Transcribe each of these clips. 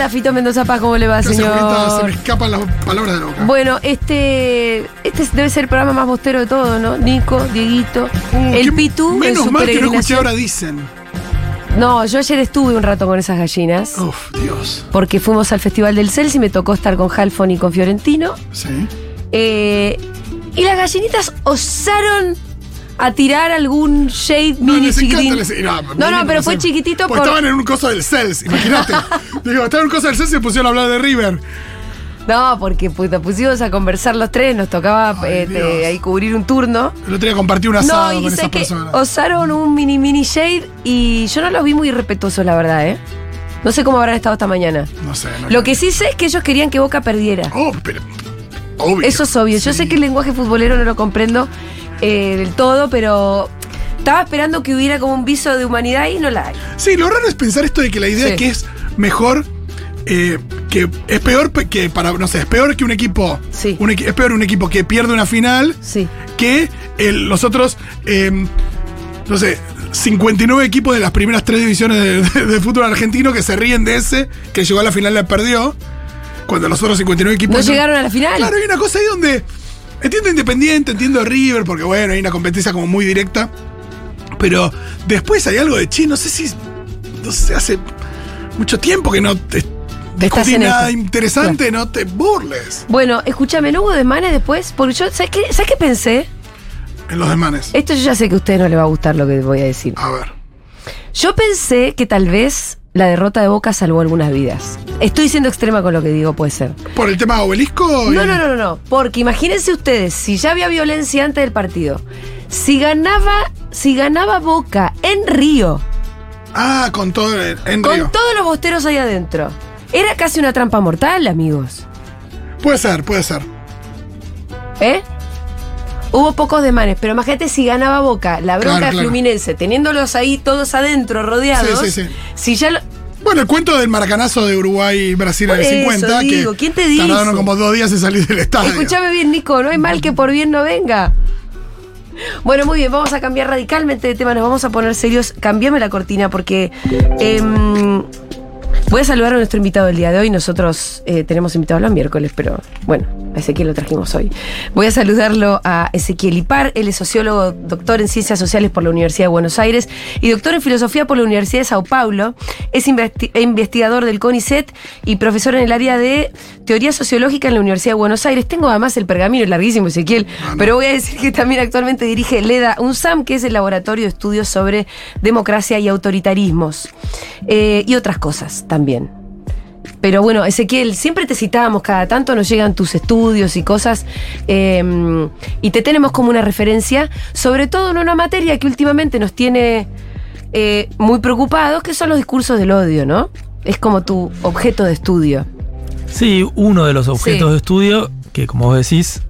Hola, Fito Mendoza Paz, ¿cómo le va, Julieta, se me señor? escapan las palabras de la boca. Bueno, este, este debe ser el programa más bostero de todo, ¿no? Nico, Dieguito, Uh, el Pitu. en Menos su mal que no escuché ahora dicen. No, yo ayer estuve un rato con esas gallinas. Uf, Dios. Porque fuimos al Festival del Cels y me tocó estar con Halfon y con Fiorentino. Sí. Eh, y las gallinitas osaron a tirar algún shade No, mini les chiquitín. les- no, No, pero fue chiquitito Porque por- estaban en un coso del CELS, imagínate. Digo, estaban en un coso del CELS y se pusieron a hablar de River. No, porque pues, nos pusimos a conversar los tres, nos tocaba Ay, eh, ahí cubrir un turno. El otro día compartí un asado No, y con sé esas que personas. osaron un mini mini shade y yo no los vi muy respetuosos, la verdad, ¿eh? No sé cómo habrán estado esta mañana. No sé. No Lo que sí sé es que ellos querían que Boca perdiera. Oh, pero. Obvio. Eso es obvio. Yo sé que el lenguaje futbolero no lo comprendo eh, del todo, pero estaba esperando que hubiera como un viso de humanidad y no la hay. Sí, lo raro es pensar esto de que la idea Sí. es que es mejor. eh, que es peor pe- que para. No sé, es peor que un equipo. Sí. un es peor un equipo que pierde una final Sí. que el- los otros, eh, no sé, 59 equipos de las primeras tres divisiones de, de- de fútbol argentino que se ríen de ese, que llegó a la final y la perdió, cuando los otros 59 equipos... No llegaron a la final. Claro, hay una cosa ahí donde entiendo Independiente, entiendo River, porque bueno, hay una competencia como muy directa, pero después hay algo de, che, no sé si, no sé, hace mucho tiempo que no te... Discutí nada esto. interesante, no te burles Bueno, escúchame, ¿no hubo desmanes después? Porque yo, ¿sabes qué, ¿sabes qué pensé? en los demanes. Esto yo ya sé que a ustedes no les va a gustar lo que voy a decir. A ver. Yo pensé que tal vez la derrota de Boca salvó algunas vidas. Estoy siendo extrema con lo que digo, puede ser. ¿Por el tema obelisco? No, y- no, no, no, no. Porque imagínense ustedes, si ya había violencia antes del partido, si ganaba, si ganaba Boca en Río, Ah, con todo en con Río. todos los bosteros ahí adentro, era casi una trampa mortal, amigos. Puede ser, puede ser. ¿Eh? Hubo pocos demanes, pero imagínate si ganaba Boca, la bronca Claro. Fluminense, teniéndolos ahí todos adentro, rodeados. Sí, sí, sí. Si ya lo- Bueno, el cuento del maracanazo de Uruguay y Brasil en el eso 50, digo, que ¿quién te dice? tardaron como dos días en salir del estadio. Escúchame bien, Nico, no hay mal que por bien no venga. Bueno, muy bien, vamos a cambiar radicalmente de tema, nos vamos a poner serios. Cambiame la cortina porque em, voy a saludar a nuestro invitado del día de hoy. Nosotros eh, tenemos invitado los miércoles, pero bueno, a Ezequiel lo trajimos hoy. Voy a saludarlo a Ezequiel Ipar, él es sociólogo, doctor en ciencias sociales por la Universidad de Buenos Aires y doctor en filosofía por la Universidad de Sao Paulo. Es investi- investigador del CONICET y profesor en el área de teoría sociológica en la Universidad de Buenos Aires. Tengo además el pergamino es larguísimo, Ezequiel, Ah, pero voy a decir que también actualmente dirige LEDA UNSAM, que es el laboratorio de estudios sobre democracia y autoritarismos. Eh, y otras cosas también. Pero bueno, Ezequiel, siempre te citábamos, cada tanto nos llegan tus estudios y cosas, eh, y te tenemos como una referencia, sobre todo en una materia que últimamente nos tiene eh, muy preocupados, que son los discursos del odio, ¿no? Es como tu objeto de estudio. Sí, uno de los objetos Sí. de estudio que, como vos decís,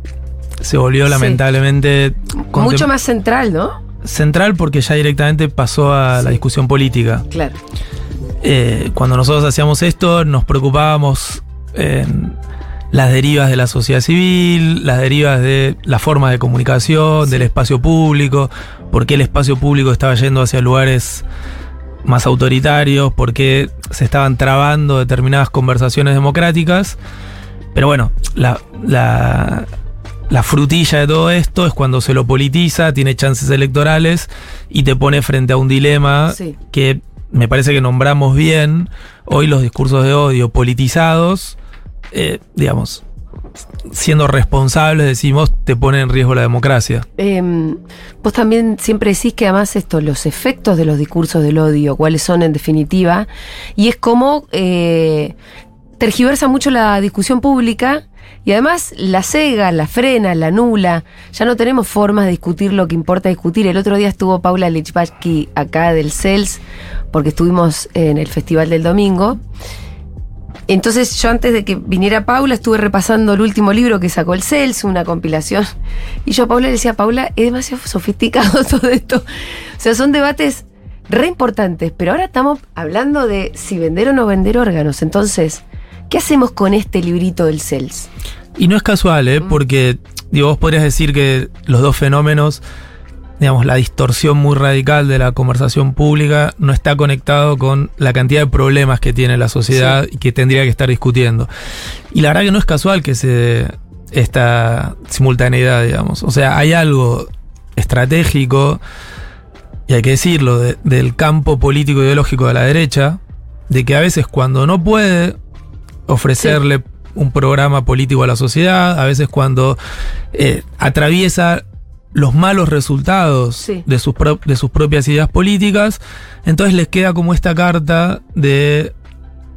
se volvió Sí. lamentablemente Mucho más central, ¿no? central porque ya directamente pasó a la discusión política. Claro. Eh, cuando nosotros hacíamos esto, nos preocupábamos en las derivas de la sociedad civil, las derivas de la forma de comunicación, del espacio público, por qué el espacio público estaba yendo hacia lugares más autoritarios, por qué se estaban trabando determinadas conversaciones democráticas. Pero bueno, la, la- la frutilla de todo esto es cuando se lo politiza, tiene chances electorales y te pone frente a un dilema Sí. que me parece que nombramos bien. Hoy los discursos de odio politizados, eh, digamos, siendo responsables, decimos, te pone en riesgo la democracia. Eh, vos también siempre decís que además esto, los efectos de los discursos del odio, cuáles son en definitiva, y es como eh, tergiversa mucho la discusión pública y además la cega, la frena, la nula. Ya no tenemos formas de discutir lo que importa discutir. El otro día estuvo Paula Lichbachki acá del CELS, porque estuvimos en el Festival del Domingo. Entonces yo antes de que viniera Paula estuve repasando el último libro que sacó el CELS, una compilación. Y yo a Paula le decía, Paula, es demasiado sofisticado todo esto. O sea, son debates re importantes, pero ahora estamos hablando de si vender o no vender órganos. Entonces, ¿qué hacemos con este librito del CELS? Y no es casual, ¿eh? porque digo, vos podrías decir que los dos fenómenos digamos, la distorsión muy radical de la conversación pública no está conectado con la cantidad de problemas que tiene la sociedad y que tendría que estar discutiendo. Y la verdad que no es casual que se esta simultaneidad, digamos. O sea, hay algo estratégico, y hay que decirlo, de- del campo político ideológico de la derecha, de que a veces cuando no puede ofrecerle un programa político a la sociedad, a veces cuando eh, atraviesa los malos resultados Sí. de, sus pro- de sus propias ideas políticas, entonces les queda como esta carta de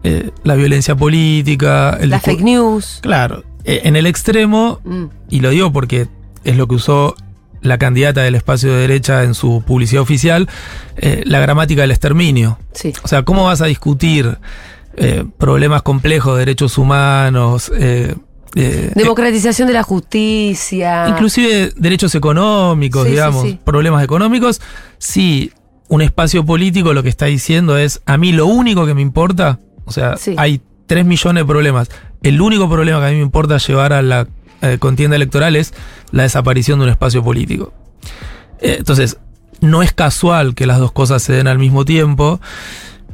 eh, la violencia política, el La fake news. Claro, eh, en el extremo, Mm, y lo digo porque es lo que usó la candidata del espacio de derecha en su publicidad oficial, eh, la gramática del exterminio. sí. O sea, ¿cómo vas a discutir eh, problemas complejos de derechos humanos? eh, eh, Democratización de la justicia. inclusive derechos económicos, Sí, digamos, sí. problemas económicos, si un espacio político lo que está diciendo es, a mí lo único que me importa, o sea, hay 3 millones de problemas, el único problema que a mí me importa llevar a la contienda electoral es la desaparición de un espacio político. Entonces, no es casual que las dos cosas se den al mismo tiempo.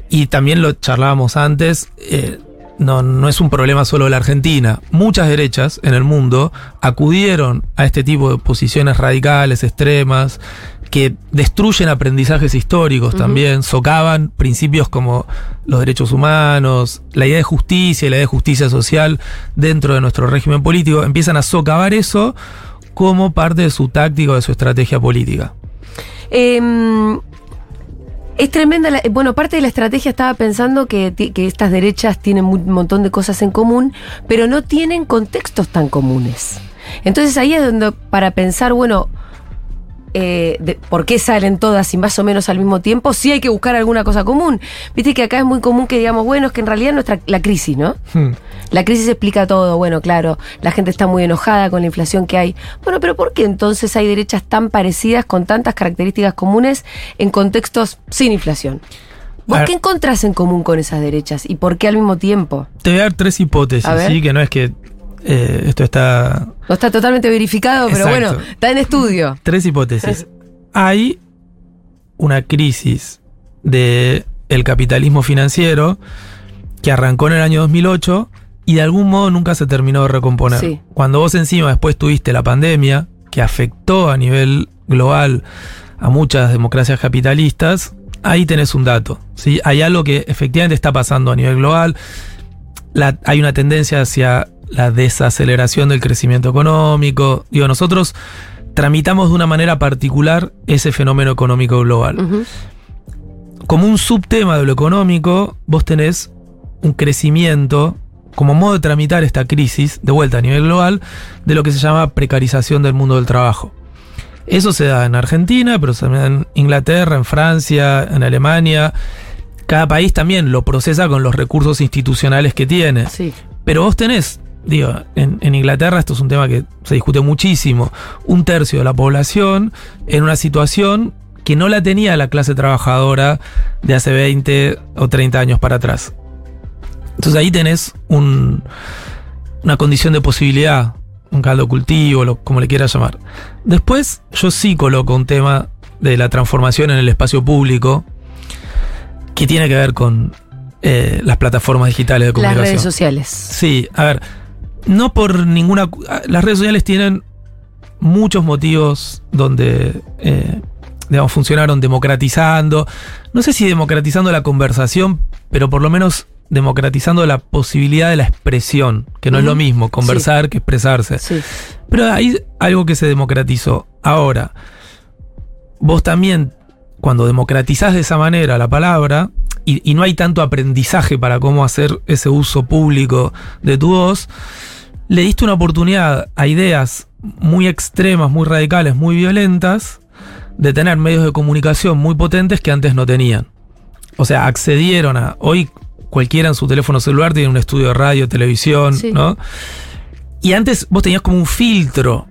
Y también lo charlábamos antes, eh, no, no es un problema solo de la Argentina. Muchas derechas en el mundo acudieron a este tipo de posiciones radicales, extremas, que destruyen aprendizajes históricos también, socavan principios como los derechos humanos, la idea de justicia y la idea de justicia social dentro de nuestro régimen político, empiezan a socavar eso como parte de su táctica o de su estrategia política. Eh, es tremenda. la- bueno, parte de la estrategia estaba pensando que, que estas derechas tienen un montón de cosas en común, pero no tienen contextos tan comunes. Entonces ahí es donde, para pensar, bueno, eh, de por qué salen todas y más o menos al mismo tiempo, sí hay que buscar alguna cosa común. Viste que acá es muy común que digamos, bueno, es que en realidad nuestra la crisis, ¿no? Hmm. La crisis explica todo, bueno, claro, la gente está muy enojada con la inflación que hay. Bueno, pero ¿por qué entonces hay derechas tan parecidas con tantas características comunes en contextos sin inflación? ¿Vos qué encontrás en común con esas derechas y por qué al mismo tiempo? Te voy a dar tres hipótesis. ¿sí? Que no es que eh, esto está. No está totalmente verificado, pero Exacto. bueno, está en estudio. Tres hipótesis. Hay una crisis de el capitalismo financiero que arrancó en el año 2008 y de algún modo nunca se terminó de recomponer. Sí. Cuando vos encima después tuviste la pandemia que afectó a nivel global a muchas democracias capitalistas, ahí tenés un dato. ¿sí? Hay algo que efectivamente está pasando a nivel global. La- hay una tendencia hacia la desaceleración del crecimiento económico. Digo, nosotros tramitamos de una manera particular ese fenómeno económico global. Como un subtema de lo económico, vos tenés un crecimiento como modo de tramitar esta crisis, de vuelta a nivel global, de lo que se llama precarización del mundo del trabajo. Eso se da en Argentina, pero también en Inglaterra, en Francia, en Alemania. Cada país también lo procesa con los recursos institucionales que tiene. Sí. Pero vos tenés, digo, en, en Inglaterra esto es un tema que se discute muchísimo, un tercio de la población en una situación que no la tenía la clase trabajadora de hace 20 o 30 años para atrás. Entonces ahí tenés un- una condición de posibilidad, un caldo de cultivo, lo- como le quieras llamar. Después yo sí coloco un tema de la transformación en el espacio público que tiene que ver con eh, las plataformas digitales de Las comunicación. redes sociales. Sí, a ver, no por ninguna... ah, Las redes sociales tienen muchos motivos donde, eh, digamos, funcionaron democratizando, no sé si democratizando la conversación, pero por lo menos democratizando la posibilidad de la expresión, que no es lo mismo conversar que expresarse. Sí. Pero hay algo que se democratizó. Ahora, vos también, cuando democratizás de esa manera la palabra, y, y no hay tanto aprendizaje para cómo hacer ese uso público de tu voz, le diste una oportunidad a ideas muy extremas, muy radicales, muy violentas, de tener medios de comunicación muy potentes que antes no tenían. O sea, accedieron a... Hoy cualquiera en su teléfono celular tiene un estudio de radio, televisión, Sí. ¿no? Y antes vos tenías como un filtro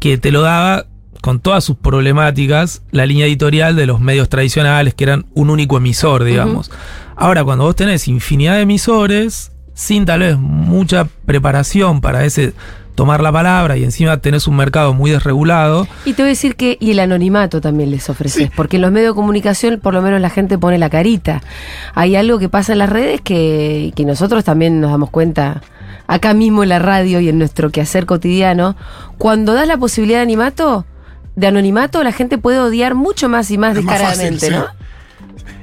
que te lo daba con todas sus problemáticas la línea editorial de los medios tradicionales, que eran un único emisor, digamos. Ahora, cuando vos tenés infinidad de emisores, sin tal vez mucha preparación para ese tomar la palabra y encima tenés un mercado muy desregulado. Y te voy a decir que, y el anonimato también les ofreces, Sí. porque en los medios de comunicación por lo menos la gente pone la carita. Hay algo que pasa en las redes que, que nosotros también nos damos cuenta acá mismo en la radio y en nuestro quehacer cotidiano. Cuando das la posibilidad de anonimato, de anonimato, la gente puede odiar mucho más y más Es más fácil, descaradamente, sí.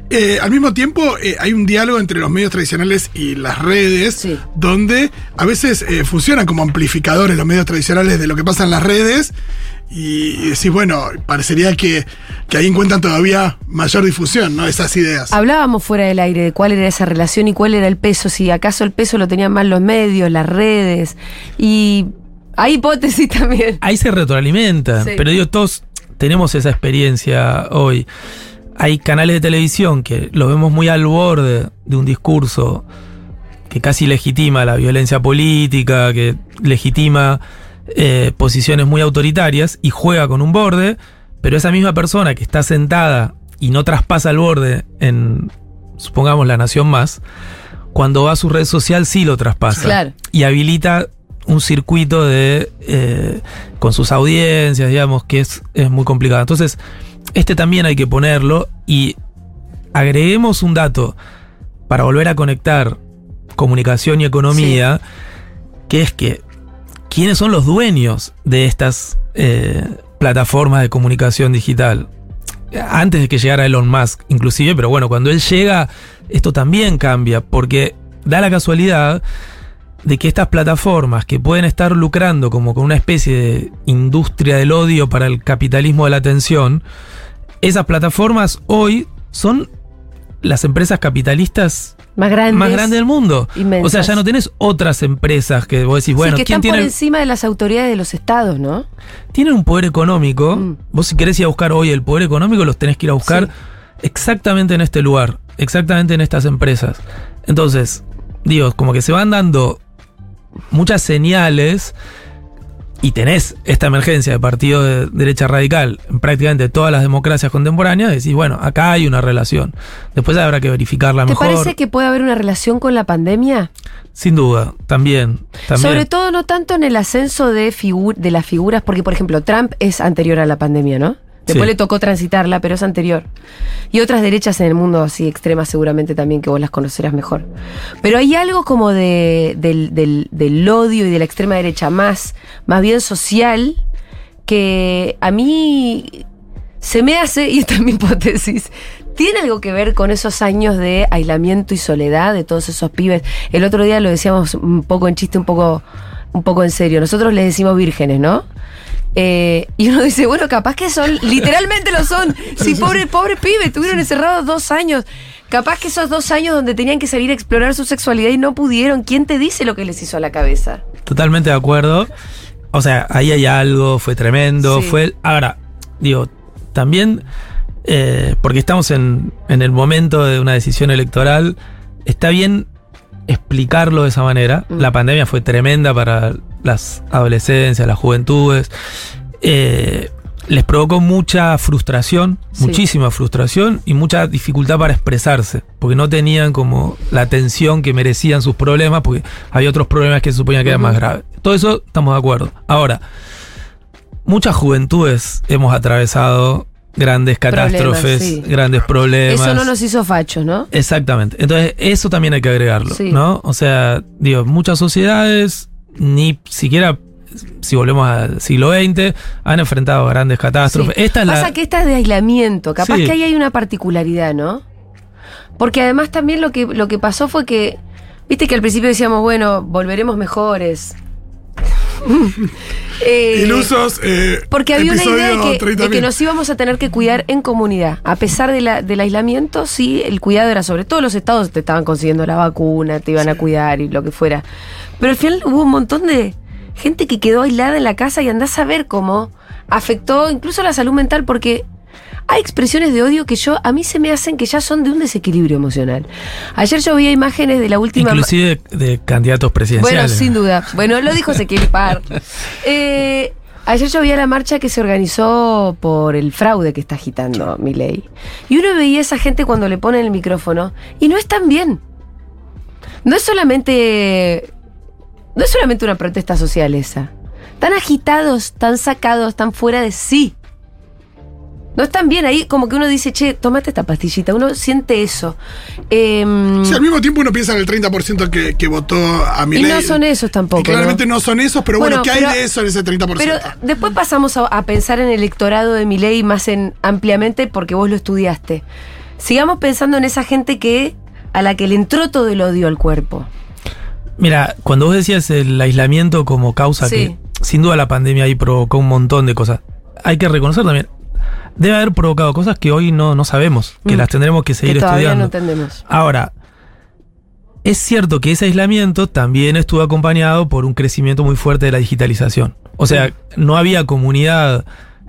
Eh, al mismo tiempo, eh, hay un diálogo entre los medios tradicionales y las redes, Sí. donde a veces eh, funcionan como amplificadores los medios tradicionales de lo que pasa en las redes. Y, y decís, bueno, parecería que, que ahí encuentran todavía mayor difusión, ¿no? Esas ideas. Hablábamos fuera del aire de cuál era esa relación y cuál era el peso, si acaso el peso lo tenían más los medios, las redes, y hay hipótesis también. Ahí se retroalimentan, Sí. pero digo, todos tenemos esa experiencia hoy. Hay canales de televisión que lo vemos muy al borde de un discurso que casi legitima la violencia política, que legitima eh, posiciones muy autoritarias y juega con un borde, pero esa misma persona que está sentada y no traspasa el borde en, supongamos, La Nación Más, cuando va a su red social sí lo traspasa. Claro. Y habilita un circuito de eh, con sus audiencias, digamos, que es, es muy complicado. Entonces, este también hay que ponerlo y agreguemos un dato para volver a conectar comunicación y economía, que es que quiénes son los dueños de estas eh, plataformas de comunicación digital. Antes de que llegara Elon Musk, inclusive, pero bueno, cuando él llega, esto también cambia, porque da la casualidad de que estas plataformas que pueden estar lucrando como con una especie de industria del odio para el capitalismo de la atención, esas plataformas hoy son las empresas capitalistas Más grandes. más grandes del mundo. inmensas. O sea, ya no tenés otras empresas que vos decís, bueno, sí, que ¿quién están tiene por encima de las autoridades de los estados, ¿no? tienen un poder económico. Mm. Vos si querés ir a buscar hoy el poder económico, los tenés que ir a buscar Sí. exactamente en este lugar, exactamente en estas empresas. Entonces, digo, como que se van dando muchas señales y tenés esta emergencia de partido de derecha radical en prácticamente todas las democracias contemporáneas, decís, bueno, acá hay una relación. Después habrá que verificarla ¿Te mejor. parece que puede haber una relación con la pandemia? Sin duda, también. también. Sobre todo no tanto en el ascenso de, figu- de las figuras, porque por ejemplo Trump es anterior a la pandemia, ¿no? Después Sí. le tocó transitarla, pero es anterior. Y otras derechas en el mundo así extremas seguramente también que vos las conocerás mejor. Pero hay algo como de, del, del- del odio y de la extrema derecha más, más bien social que a mí se me hace, y esta es mi hipótesis, tiene algo que ver con esos años de aislamiento y soledad de todos esos pibes. El otro día lo decíamos un poco en chiste, un poco, un poco en serio. Nosotros les decimos vírgenes, ¿no? Eh, y uno dice, bueno, capaz que son, literalmente lo son. Sí, pobre, pobre pibe, estuvieron encerrados dos años. Capaz que esos dos años donde tenían que salir a explorar su sexualidad y no pudieron. ¿Quién te dice lo que les hizo a la cabeza? Totalmente de acuerdo. O sea, ahí hay algo, fue tremendo. Sí. Fue. Ahora, digo, también, eh, porque estamos en, en el momento de una decisión electoral, está bien explicarlo de esa manera. Mm. La pandemia fue tremenda para las adolescencias, las juventudes. Eh, les provocó mucha frustración, Sí. muchísima frustración y mucha dificultad para expresarse, porque no tenían como la atención que merecían sus problemas, porque había otros problemas que se suponía que eran más graves. Todo eso estamos de acuerdo. Ahora, muchas juventudes hemos atravesado grandes Problemas, catástrofes, sí. grandes problemas. Eso no nos hizo fachos, ¿no? Exactamente. Entonces, eso también hay que agregarlo, Sí. ¿no? O sea, digo, muchas sociedades, ni siquiera si volvemos al siglo XX, han enfrentado grandes catástrofes. Sí. Esta es Pasa la. que esta es de aislamiento. Capaz que ahí hay una particularidad, ¿no? Porque además también lo que, lo que pasó fue que, viste que al principio decíamos, bueno, volveremos mejores. Eh, Ilusos. eh, Porque había una idea de episodio que, de 30.000. que nos íbamos a tener que cuidar en comunidad. A pesar de la- del aislamiento, sí, el cuidado era sobre todo los estados te estaban consiguiendo la vacuna, te iban a cuidar y lo que fuera. Pero al final hubo un montón de gente que quedó aislada en la casa y andás a ver cómo afectó incluso la salud mental porque hay expresiones de odio que yo a mí se me hacen que ya son de un desequilibrio emocional. Ayer yo veía imágenes de la última Inclusive de, de candidatos bueno, presidenciales. sin duda. Bueno, lo dijo Ezequiel Par. Eh, ayer yo vi la marcha que se organizó por el fraude que está agitando mi ley. Y uno veía a esa gente cuando le ponen el micrófono y no están bien. No es solamente. No es solamente una protesta social esa. tan agitados, tan sacados, tan fuera de sí. No están bien ahí, como que uno dice, che, tomate esta pastillita. Uno siente eso. Sí, al mismo tiempo uno piensa en el 30% que, que votó a y Milei. no son esos tampoco. Y claramente ¿no? no son esos, pero bueno, Bueno, ¿qué hay pero- de eso en ese 30%? Pero después pasamos a, a pensar en el electorado de Milei más en ampliamente porque vos lo estudiaste. Sigamos pensando en esa gente que a la que le entró todo el odio al cuerpo. Mira, cuando vos decías el aislamiento como causa Sí. que sin duda la pandemia ahí provocó un montón de cosas, hay que reconocer también, debe haber provocado cosas que hoy no, no sabemos, que Mm. las tendremos que seguir que todavía estudiando. no entendemos. Ahora, es cierto que ese aislamiento también estuvo acompañado por un crecimiento muy fuerte de la digitalización. O sea, no había comunidad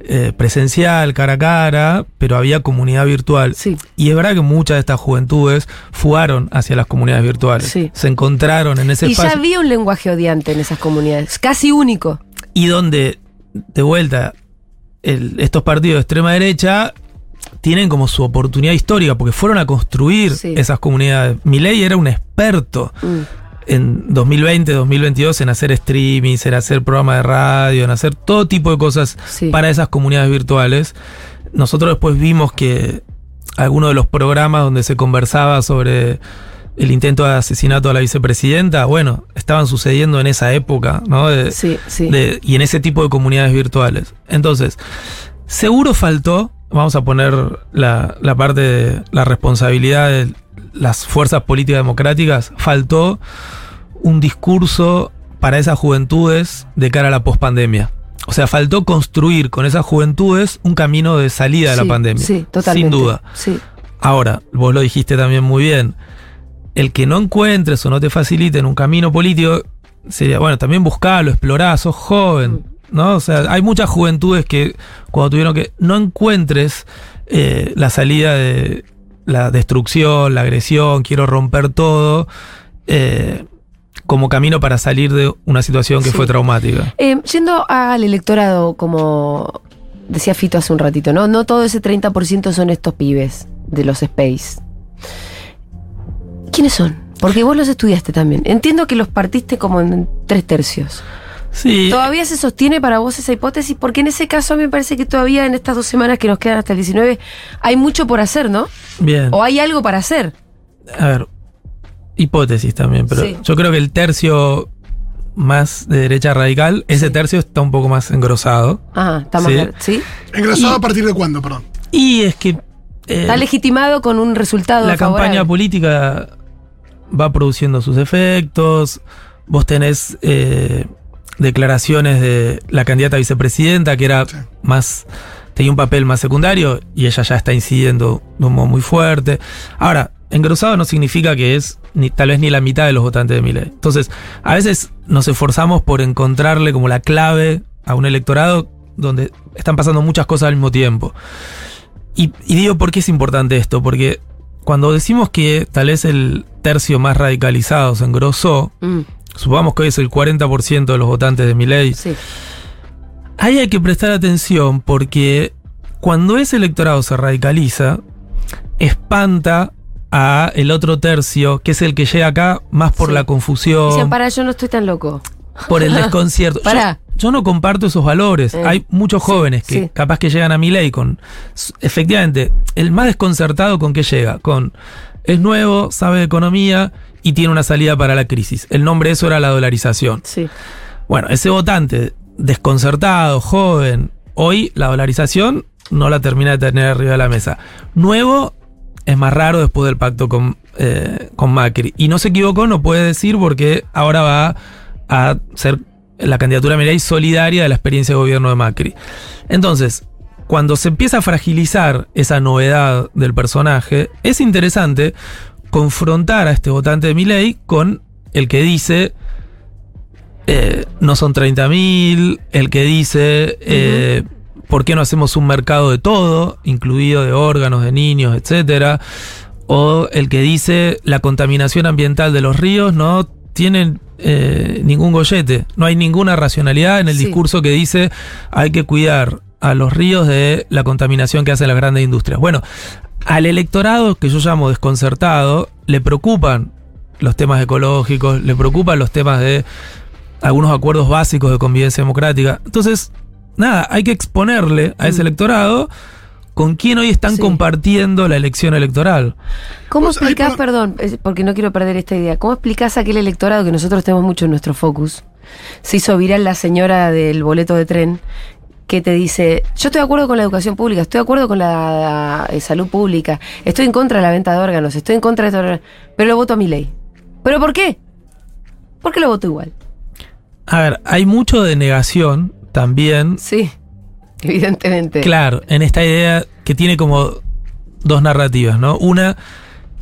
eh, presencial, cara a cara, pero había comunidad virtual. Sí. Y es verdad que muchas de estas juventudes fugaron hacia las comunidades virtuales. Sí. Se encontraron en ese Y ya espacio. había un lenguaje odiante en esas comunidades, casi único. y donde, de vuelta, el- estos partidos de extrema derecha tienen como su oportunidad histórica, porque fueron a construir Sí. esas comunidades. Milei era un experto Mm. en 2020, 2022 en hacer streamings, en hacer programas de radio, en hacer todo tipo de cosas Sí. para esas comunidades virtuales. Nosotros después vimos que algunos de los programas donde se conversaba sobre el intento de asesinato a la vicepresidenta, bueno, estaban sucediendo en esa época, ¿no? De- Sí, sí. de- y en ese tipo de comunidades virtuales. Entonces, seguro faltó, vamos a poner la, la parte de la responsabilidad de las fuerzas políticas democráticas, faltó un discurso para esas juventudes de cara a la pospandemia. O sea, faltó construir con esas juventudes un camino de salida de la pandemia. Sí, totalmente. Sin duda. Sí. Ahora, vos lo dijiste también muy bien. El que no encuentres o no te faciliten un camino político sería, bueno, también buscarlo, explorar, sos joven, ¿no? O sea, hay muchas juventudes que cuando tuvieron que no encuentres eh, la salida de la destrucción, la agresión, quiero romper todo, eh, como camino para salir de una situación que Sí. fue traumática. Eh, yendo al electorado, como decía Fito hace un ratito, ¿no? No todo ese 30% son estos pibes de los Space. ¿Quiénes son? Porque vos los estudiaste también. Entiendo que los partiste como en tres tercios. Sí. ¿Todavía se sostiene para vos esa hipótesis? Porque en ese caso a mí me parece que todavía en estas dos semanas que nos quedan hasta el 19 hay mucho por hacer, ¿no? Bien. O hay algo para hacer. A ver, hipótesis también, pero Sí. yo creo que el tercio más de derecha radical, ese tercio está un poco más engrosado. Ajá, está más Sí. claro, ¿sí? ¿Engrasado y- a partir de cuándo, perdón? Y es que eh, Está legitimado con un resultado la favorable. campaña política va produciendo sus efectos. Vos tenés eh, declaraciones de la candidata a vicepresidenta que era Sí. más tenía un papel más secundario y ella ya está incidiendo de un modo muy fuerte. Ahora, engrosado no significa que es ni tal vez ni la mitad de los votantes de Milei. Entonces, a veces nos esforzamos por encontrarle como la clave a un electorado donde están pasando muchas cosas al mismo tiempo. Y, y digo por qué es importante esto, porque cuando decimos que tal vez el tercio más radicalizado se engrosó, Mm, supongamos que hoy es el 40% de los votantes de Milei, sí. Ahí hay que prestar atención porque cuando ese electorado se radicaliza, espanta a el otro tercio, que es el que llega acá más por Sí. la Dicen, confusión, para, yo no estoy tan loco. por el desconcierto. Yo, Pará. Yo no comparto esos valores. Eh, Hay muchos sí, jóvenes que sí. capaz que llegan a mi ley con, efectivamente, el más desconcertado con qué llega, con es nuevo, sabe de economía y tiene una salida para la crisis. El nombre de eso era la dolarización. Sí. Bueno, ese votante desconcertado, joven, hoy la dolarización no la termina de tener arriba de la mesa. Nuevo es más raro después del pacto con, eh, con Macri. Y no se equivocó, no puede decir porque ahora va a ser la candidatura Milei solidaria de la experiencia de gobierno de Macri. Entonces, cuando se empieza a fragilizar esa novedad del personaje, es interesante confrontar a este votante de Milei con el que dice eh, no son 30.000, el que dice eh, por qué no hacemos un mercado de todo, incluido de órganos, de niños, etcétera, o el que dice la contaminación ambiental de los ríos no tiene eh, ningún gollete, no hay ninguna racionalidad en el Sí. discurso que dice hay que cuidar a los ríos de la contaminación que hacen las grandes industrias. Bueno, al electorado que yo llamo desconcertado, le preocupan los temas ecológicos, le preocupan los temas de algunos acuerdos básicos de convivencia democrática. Entonces, nada, hay que exponerle a ese electorado con quién hoy están Sí. compartiendo la elección electoral. ¿Cómo Pues, explicás, por- perdón, porque no quiero perder esta idea, cómo explicás a aquel electorado que nosotros tenemos mucho en nuestro focus? Se hizo viral la señora del boleto de tren que te dice, yo estoy de acuerdo con la educación pública, estoy de acuerdo con la eh, salud pública, estoy en contra de la venta de órganos, estoy en contra de esto, pero lo voto a mi ley. ¿Pero por qué? ¿Por qué lo voto igual? A ver, hay mucho de negación también Sí, evidentemente. Claro, en esta idea que tiene como dos narrativas, ¿no? Una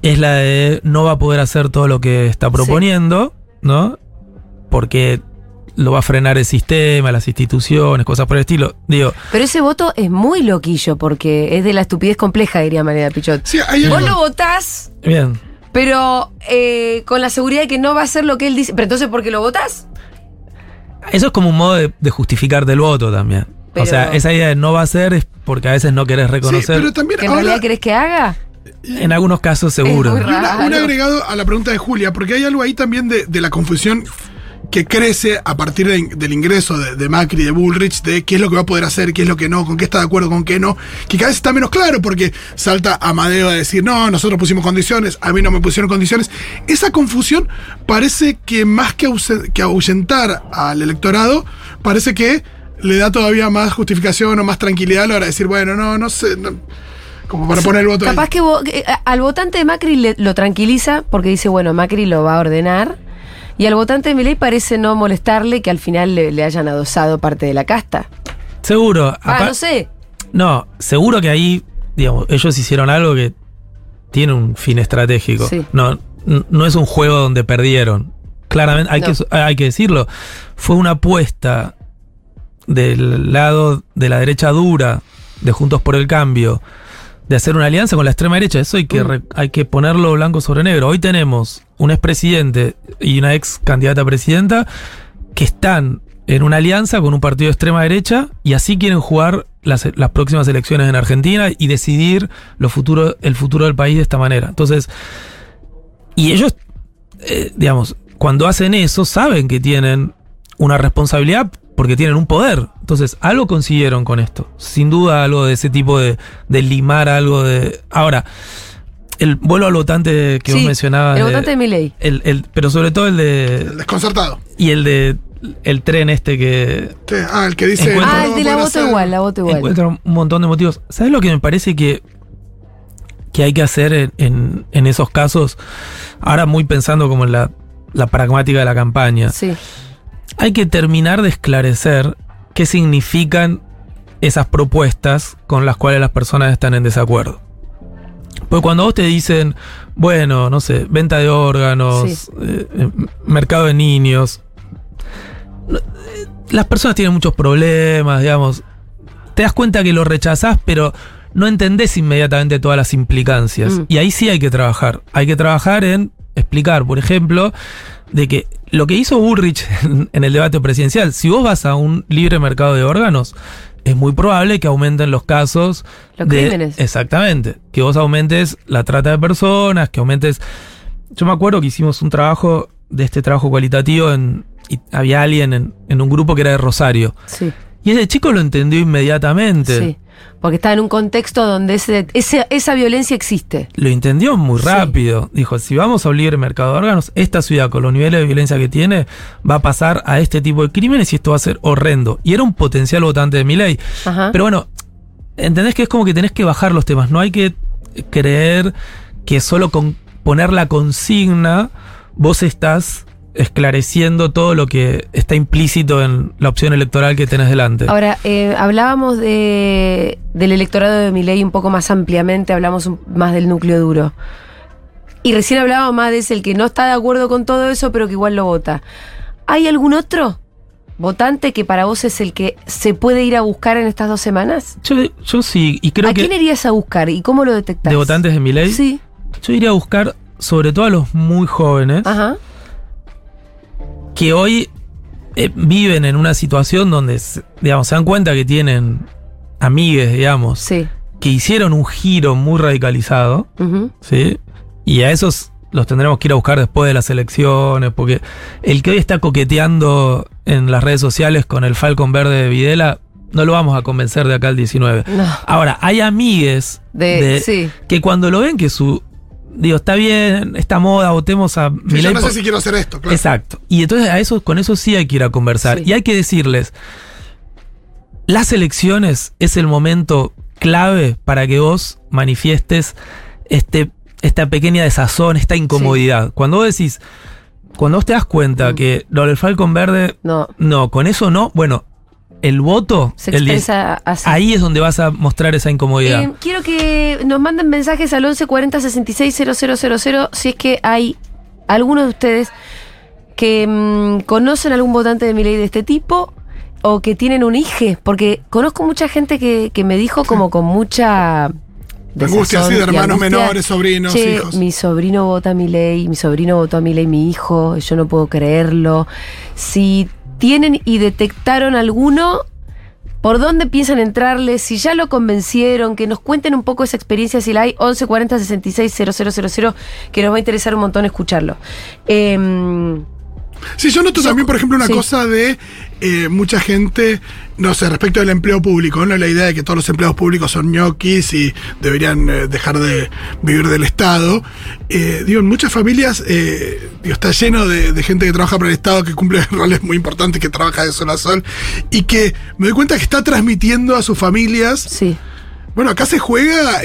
es la de no va a poder hacer todo lo que está proponiendo, ¿no? Porque lo va a frenar el sistema, las instituciones, cosas por el estilo. Digo, Pero ese voto es muy loquillo porque es de la estupidez compleja, diría María Pichot. Sí, hay Vos algo- lo votás, bien, pero eh, con la seguridad de que no va a ser lo que él dice. Pero entonces, ¿por qué lo votás? eso es como un modo de, de justificar del voto también. Pero- o sea, esa idea de no va a ser es porque a veces no querés Sí, reconocer. pero también ¿Que en ahora realidad querés que haga? en algunos casos seguro. muy raro. un agregado a la pregunta de Julia, porque hay algo ahí también de, de la confusión que crece a partir de- del ingreso de, de Macri y de Bullrich, de qué es lo que va a poder hacer, qué es lo que no, con qué está de acuerdo, con qué no, que cada vez está menos claro porque salta Amadeo a decir, no, nosotros pusimos condiciones, a mí no me pusieron condiciones. Esa confusión parece que más que, que ahuyentar al electorado, parece que le da todavía más justificación o más tranquilidad a la hora de decir, bueno, no, no sé, no- como para poner el voto ahí. Capaz que, vo- que, a- al votante de Macri le- lo tranquiliza porque dice, bueno, Macri lo va a ordenar. Y al votante de Milei parece no molestarle que al final le, le hayan adosado parte de la casta. Seguro. Ah, no sé. No, seguro que ahí, digamos, ellos hicieron algo que tiene un fin estratégico. Sí. No, no es un juego donde perdieron. Claramente, hay, No. que, hay que decirlo. Fue una apuesta del lado de la derecha dura, de Juntos por el Cambio, de hacer una alianza con la extrema derecha. Eso hay que, Mm. re- hay que ponerlo blanco sobre negro. Hoy tenemos un expresidente y una ex candidata a presidenta que están en una alianza con un partido de extrema derecha y así quieren jugar las, las próximas elecciones en Argentina y decidir lo futuro, el futuro del país de esta manera. Entonces, y ellos, eh, digamos, cuando hacen eso, saben que tienen una responsabilidad porque tienen un poder. Entonces, algo consiguieron con esto. Sin duda, algo de ese tipo de, de limar algo de. Ahora, el vuelo al votante que vos Sí, mencionabas. el de- votante de Milei. el- el- pero sobre todo el de. El desconcertado. Y el de. El tren este que Sí, Ah, el que dice. Ah, el de la voto hacer- igual, la voto igual. encuentra un montón de motivos. ¿Sabes lo que me parece que, que hay que hacer en, en- en esos casos? Ahora muy pensando como en la, la pragmática de la campaña. Sí. Hay que terminar de esclarecer qué significan esas propuestas con las cuales las personas están en desacuerdo. Porque cuando a vos te dicen, bueno, no sé, venta de órganos, Sí. eh, eh, mercado de niños, eh, las personas tienen muchos problemas, digamos. Te das cuenta que lo rechazás, pero no entendés inmediatamente todas las implicancias. Mm. Y ahí sí hay que trabajar. Hay que trabajar en explicar, por ejemplo, de que lo que hizo Burrich en, en el debate presidencial, si vos vas a un libre mercado de órganos, es muy probable que aumenten los casos Los de- crímenes. Exactamente. Que vos aumentes la trata de personas, que aumentes. Yo me acuerdo que hicimos un trabajo de este trabajo cualitativo en, y había alguien en, en un grupo que era de Rosario. Sí, Y ese chico lo entendió inmediatamente. sí. Porque está en un contexto donde ese, ese- esa violencia existe. Lo entendió muy Sí. rápido. Dijo, si vamos a un libre mercado de órganos, esta ciudad con los niveles de violencia que tiene va a pasar a este tipo de crímenes y esto va a ser horrendo. Y era un potencial votante de mi ley. Ajá. Pero bueno, entendés que es como que tenés que bajar los temas. No hay que creer que solo con poner la consigna vos estás esclareciendo todo lo que está implícito en la opción electoral que tenés delante. Ahora, eh, hablábamos de, del electorado de Milei un poco más ampliamente, hablamos un- más del núcleo duro. Y recién hablábamos más de ese, el que no está de acuerdo con todo eso, pero que igual lo vota. ¿Hay algún otro votante que para vos es el que se puede ir a buscar en estas dos semanas? Yo, yo sí, y creo ¿A que quién irías a buscar y cómo lo detectás? de votantes de mi ley, Sí. yo iría a buscar sobre todo a los muy jóvenes Ajá. Que hoy eh, viven en una situación donde, digamos, se dan cuenta que tienen amigues, digamos, Sí. que hicieron un giro muy radicalizado. ¿sí? Y a esos los tendremos que ir a buscar después de las elecciones, porque el que hoy está coqueteando en las redes sociales con el Falcon Verde de Videla, no lo vamos a convencer de acá al 19. No. Ahora, hay amigues De- de- sí. que cuando lo ven que su. Digo, está bien, esta moda, votemos a Sí, yo no sé si quiero hacer esto, claro. Exacto. Y entonces a eso, con eso sí hay que ir a conversar. Sí. Y hay que decirles, las elecciones es el momento clave para que vos manifiestes este, esta pequeña desazón, esta incomodidad. Cuando vos decís, cuando vos te das cuenta Mm. que lo del Falcon Verde, No. no, con eso no, bueno, el voto, Se el expresa así. ahí es donde vas a mostrar esa incomodidad. Eh, quiero que nos manden mensajes al 11 40 66 000 si es que hay algunos de ustedes que mm, conocen algún votante de mi ley de este tipo o que tienen un hije, porque conozco mucha gente que, que me dijo como con mucha Angustia, sí, de hermanos angustia, menores, sobrinos, "Che, hijos". Mi sobrino vota a mi ley, mi sobrino votó a mi ley, mi hijo, yo no puedo creerlo. Si tienen y detectaron alguno, ¿Por dónde piensan entrarle? Si ya lo convencieron, que nos cuenten un poco esa experiencia, si la hay, 11 40 66 000, que nos va a interesar un montón escucharlo. Em, Sí, yo noto Yo- también, por ejemplo, una sí. cosa de eh, mucha gente, no sé, respecto del empleo público, ¿no? La idea de que todos los empleados públicos son ñoquis y deberían eh, dejar de vivir del Estado. Eh, digo, en muchas familias, eh, digo, está lleno de, de gente que trabaja para el Estado, que cumple roles muy importantes, que trabaja de sol a sol, y que me doy cuenta que está transmitiendo a sus familias sí. bueno, acá se juega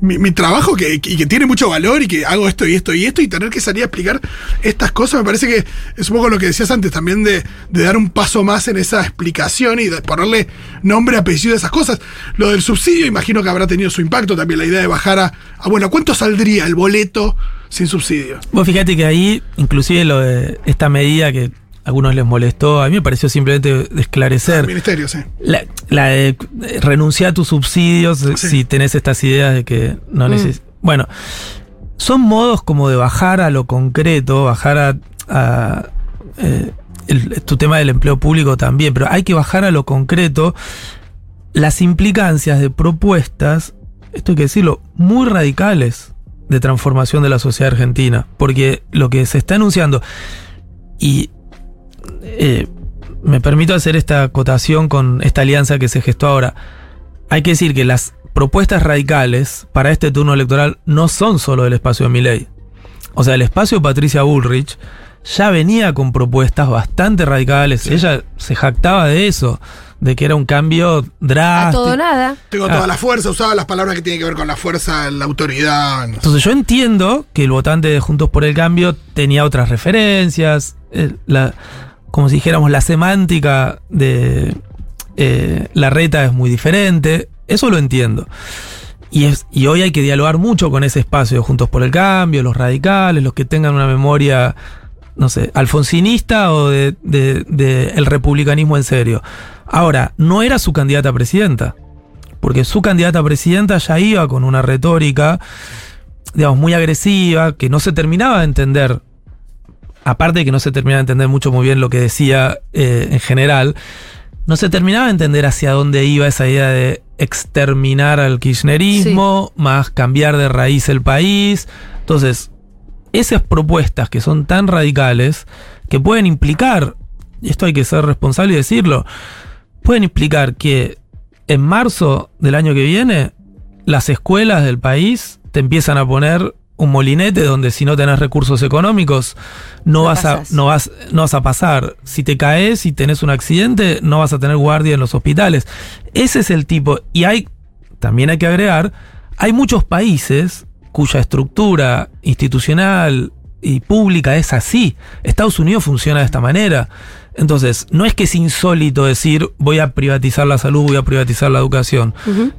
mi, mi trabajo que, y que tiene mucho valor y que hago esto y esto y esto y tener que salir a explicar estas cosas me parece que es un poco lo que decías antes también de, de dar un paso más en esa explicación y de ponerle nombre, apellido a esas cosas. Lo del subsidio imagino que habrá tenido su impacto también, la idea de bajar a, bueno, ¿cuánto saldría el boleto sin subsidio? Vos fíjate que ahí, inclusive lo de esta medida que algunos les molestó, a mí me pareció simplemente El esclarecer. ministerio, sí. La, la de renunciar a tus subsidios eh, Sí. si tenés estas ideas de que no Mm. necesitas. Bueno, son modos como de bajar a lo concreto, bajar a. a, eh, el- tu tema del empleo público también, pero hay que bajar a lo concreto las implicancias de propuestas, esto hay que decirlo, muy radicales de transformación de la sociedad argentina. Porque lo que se está anunciando, y eh, me permito hacer esta acotación con esta alianza que se gestó ahora. Hay que decir que las propuestas radicales para este turno electoral no son solo del espacio de Milei. O sea, el espacio de Patricia Bullrich ya venía con propuestas bastante radicales. Ella se jactaba de eso, de que era un cambio A drástico. todo nada. Tengo Ah. toda la fuerza, usaba las palabras que tienen que ver con la fuerza, la autoridad. no sé. Entonces yo entiendo que el votante de Juntos por el Cambio tenía otras referencias, eh, la, como si dijéramos la semántica de eh, la reta es muy diferente, eso lo entiendo. Y, es, y hoy hay que dialogar mucho con ese espacio Juntos por el Cambio, los radicales, los que tengan una memoria, no sé, alfonsinista o de, de- de el republicanismo en serio. Ahora, no era su candidata a presidenta, porque su candidata a presidenta ya iba con una retórica digamos, muy agresiva, que no se terminaba de entender, aparte de que no se terminaba de entender mucho muy bien lo que decía eh, en general, no se terminaba de entender hacia dónde iba esa idea de exterminar al kirchnerismo, más cambiar de raíz el país. Entonces, esas propuestas que son tan radicales, que pueden implicar, y esto hay que ser responsable y decirlo, pueden implicar que en marzo del año que viene, las escuelas del país te empiezan a poner un molinete donde si no tenés recursos económicos no, No vas a no vas no vas a pasar. Si te caes y tenés un accidente, no vas a tener guardia en los hospitales. Ese es el tipo y hay también hay que agregar, hay muchos países cuya estructura institucional y pública es así. Estados Unidos funciona de esta manera. Entonces, no es que es insólito decir voy a privatizar la salud, voy a privatizar la educación.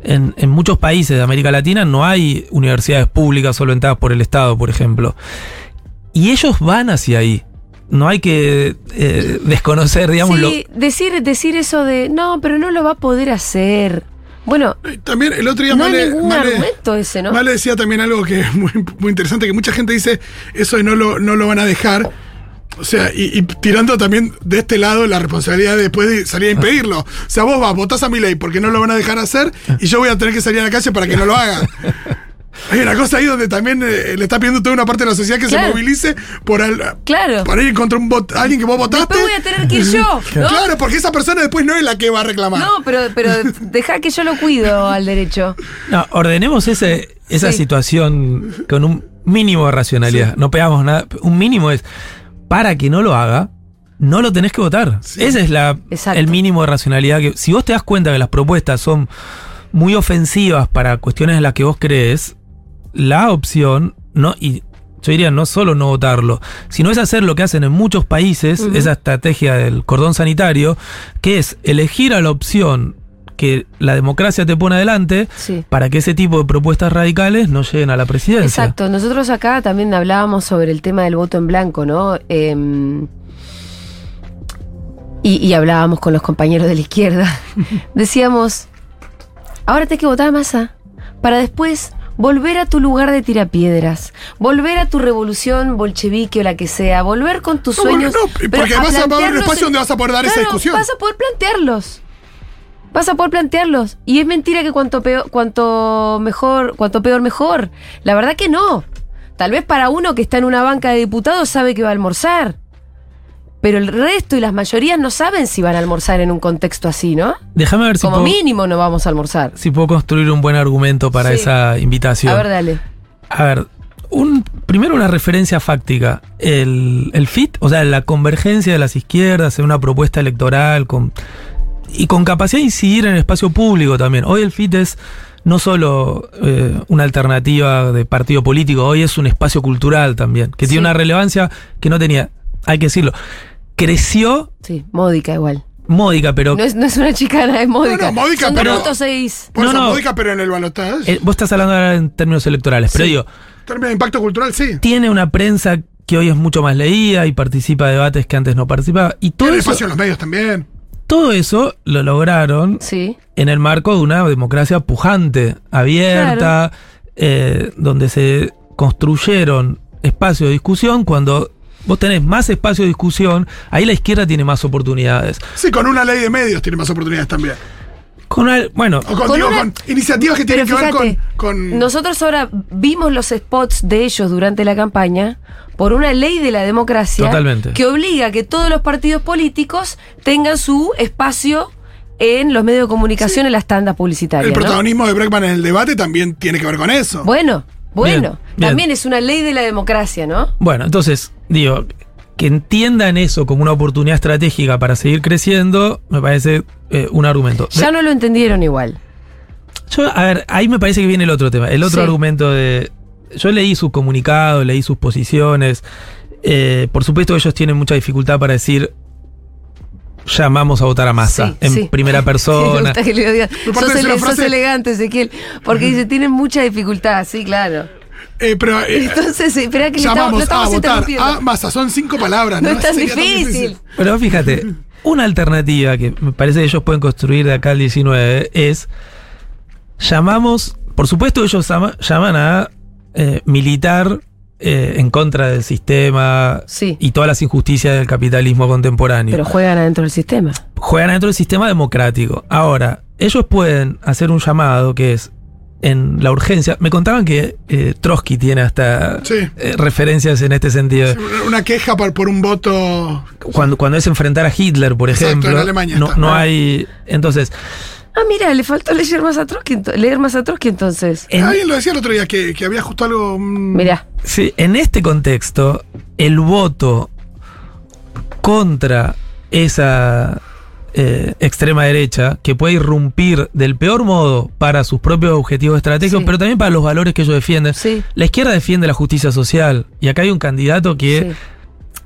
En, en muchos países de América Latina no hay universidades públicas solventadas por el Estado, por ejemplo. Y ellos van hacia ahí. No hay que eh, desconocer, digamos, lo, decir, decir eso de no, pero no lo va a poder hacer. Bueno, Eh, También el otro día no hay Male- ningún Male- argumento ese, ¿no? Vale decía también algo que es muy, muy interesante, que mucha gente dice eso y no lo, no lo van a dejar. O sea, y, y tirando también de este lado la responsabilidad de después de salir a impedirlo. O sea, vos vas, votás a mi ley porque no lo van a dejar hacer y yo voy a tener que salir a la calle para que no lo haga. Hay una cosa ahí donde también eh, le está pidiendo toda una parte de la sociedad que Claro. se movilice por, al- Claro. por ir contra un vot- alguien que vos votaste. Después voy a tener que ir yo. ¿no? Claro, porque esa persona después no es la que va a reclamar. No, pero, pero deja que yo lo cuido al derecho. No, ordenemos ese, esa Sí. situación con un mínimo de racionalidad. No pegamos nada. Un mínimo es, para que no lo haga, no lo tenés que votar. Sí. Ese es la, Exacto. el mínimo de racionalidad. que Si vos te das cuenta que las propuestas son muy ofensivas para cuestiones en las que vos crees, la opción, no, y yo diría no solo no votarlo, sino es hacer lo que hacen en muchos países, esa estrategia del cordón sanitario, que es elegir a la opción que la democracia te pone adelante Sí. para que ese tipo de propuestas radicales no lleguen a la presidencia. Exacto. Nosotros acá también hablábamos sobre el tema del voto en blanco, ¿no? Em, y, y hablábamos con los compañeros de la izquierda. Decíamos, ahora te hay que votar a masa para después volver a tu lugar de tirapiedras, volver a tu revolución bolchevique o la que sea, volver con tus No, sueños. no, pero porque vas a- haber un espacio donde vas a poder dar esa discusión. Vas a poder plantearlos. Vas a poder plantearlos. Y es mentira que cuanto peor, cuanto mejor, cuanto peor mejor. La verdad que no. Tal vez para uno que está en una banca de diputados sabe que va a almorzar. Pero el resto y las mayorías no saben si van a almorzar en un contexto así, ¿no? Déjame ver si Como puedo, mínimo no vamos a almorzar. si puedo construir un buen argumento para Sí. esa invitación. A ver, dale. A ver, un, primero una referencia fáctica. El, el FIT, o sea, la convergencia de las izquierdas en una propuesta electoral con, y con capacidad de incidir en el espacio público también. Hoy el FIT es no solo eh, una alternativa de partido político, hoy es un espacio cultural también, que Sí. tiene una relevancia que no tenía, hay que decirlo. Creció Sí, módica igual. módica, pero No es, no es una chicana, es módica. No, no, módica, Son pero- 2.6. Por No, eso no. módica, pero en el balotaje. eh, vos estás hablando ahora en términos electorales, pero digo, Término de impacto cultural, sí. tiene una prensa que hoy es mucho más leída y participa de debates que antes no participaba. Y todo Tiene eso, espacio en los medios también. Todo eso lo lograron Sí. en el marco de una democracia pujante, abierta, eh, donde se construyeron espacios de discusión. Cuando vos tenés más espacio de discusión, ahí la izquierda tiene más oportunidades. Sí, con una ley de medios tiene más oportunidades también. Con una- bueno, O con, Con digo, una- con iniciativas que tienen que ver con- nosotros ahora vimos los spots de ellos durante la campaña por una ley de la democracia Totalmente. que obliga a que todos los partidos políticos tengan su espacio en los medios de comunicación en las tandas publicitarias. el ¿no? protagonismo de Breckman en el debate también tiene que ver con eso. Bueno, bueno, Bien, bien. también es una ley de la democracia, ¿no? Bueno, entonces, digo, que entiendan eso como una oportunidad estratégica para seguir creciendo, me parece eh, un argumento. Ya no lo entendieron igual. Yo, a ver, ahí me parece que viene el otro tema. El otro Sí. argumento de. Yo leí sus comunicados, leí sus posiciones. eh, por supuesto, ellos tienen mucha dificultad para decir. Llamamos a votar a masa Sí, en sí. primera Me persona. digas. Me Sos, que ele- una sos frase- elegante, Ezequiel. Porque dice, tienen mucha dificultad, sí, claro. Eh, pero eh, Entonces, espera que le estamos, llamamos lo a estamos votar interrumpiendo. a masa. Son cinco palabras, no ¿no? es tan Sería difícil. Pero fíjate, una alternativa que me parece que ellos pueden construir de acá al 19 es. Llamamos. Por supuesto, ellos llama- llaman a eh, militar eh, en contra del sistema Sí. y todas las injusticias del capitalismo contemporáneo. Pero juegan adentro del sistema. juegan dentro del sistema democrático. Ahora, ellos pueden hacer un llamado que es en la urgencia. Me contaban que eh, Trotsky tiene hasta Sí. eh, referencias en este sentido. Una queja por, por un voto. Cuando, cuando es enfrentar a Hitler, por Exacto, ejemplo, en Alemania no, está. no hay. Entonces, Ah, mira, le faltó leer más a Trotsky, leer más a Trotsky entonces. en, Alguien lo decía el otro día, que, que había justo algo. mm, Mirá. sí, en este contexto, el voto contra esa eh, extrema derecha, que puede irrumpir del peor modo para sus propios objetivos estratégicos, Sí. pero también para los valores que ellos defienden. Sí. La izquierda defiende la justicia social y acá hay un candidato que sí.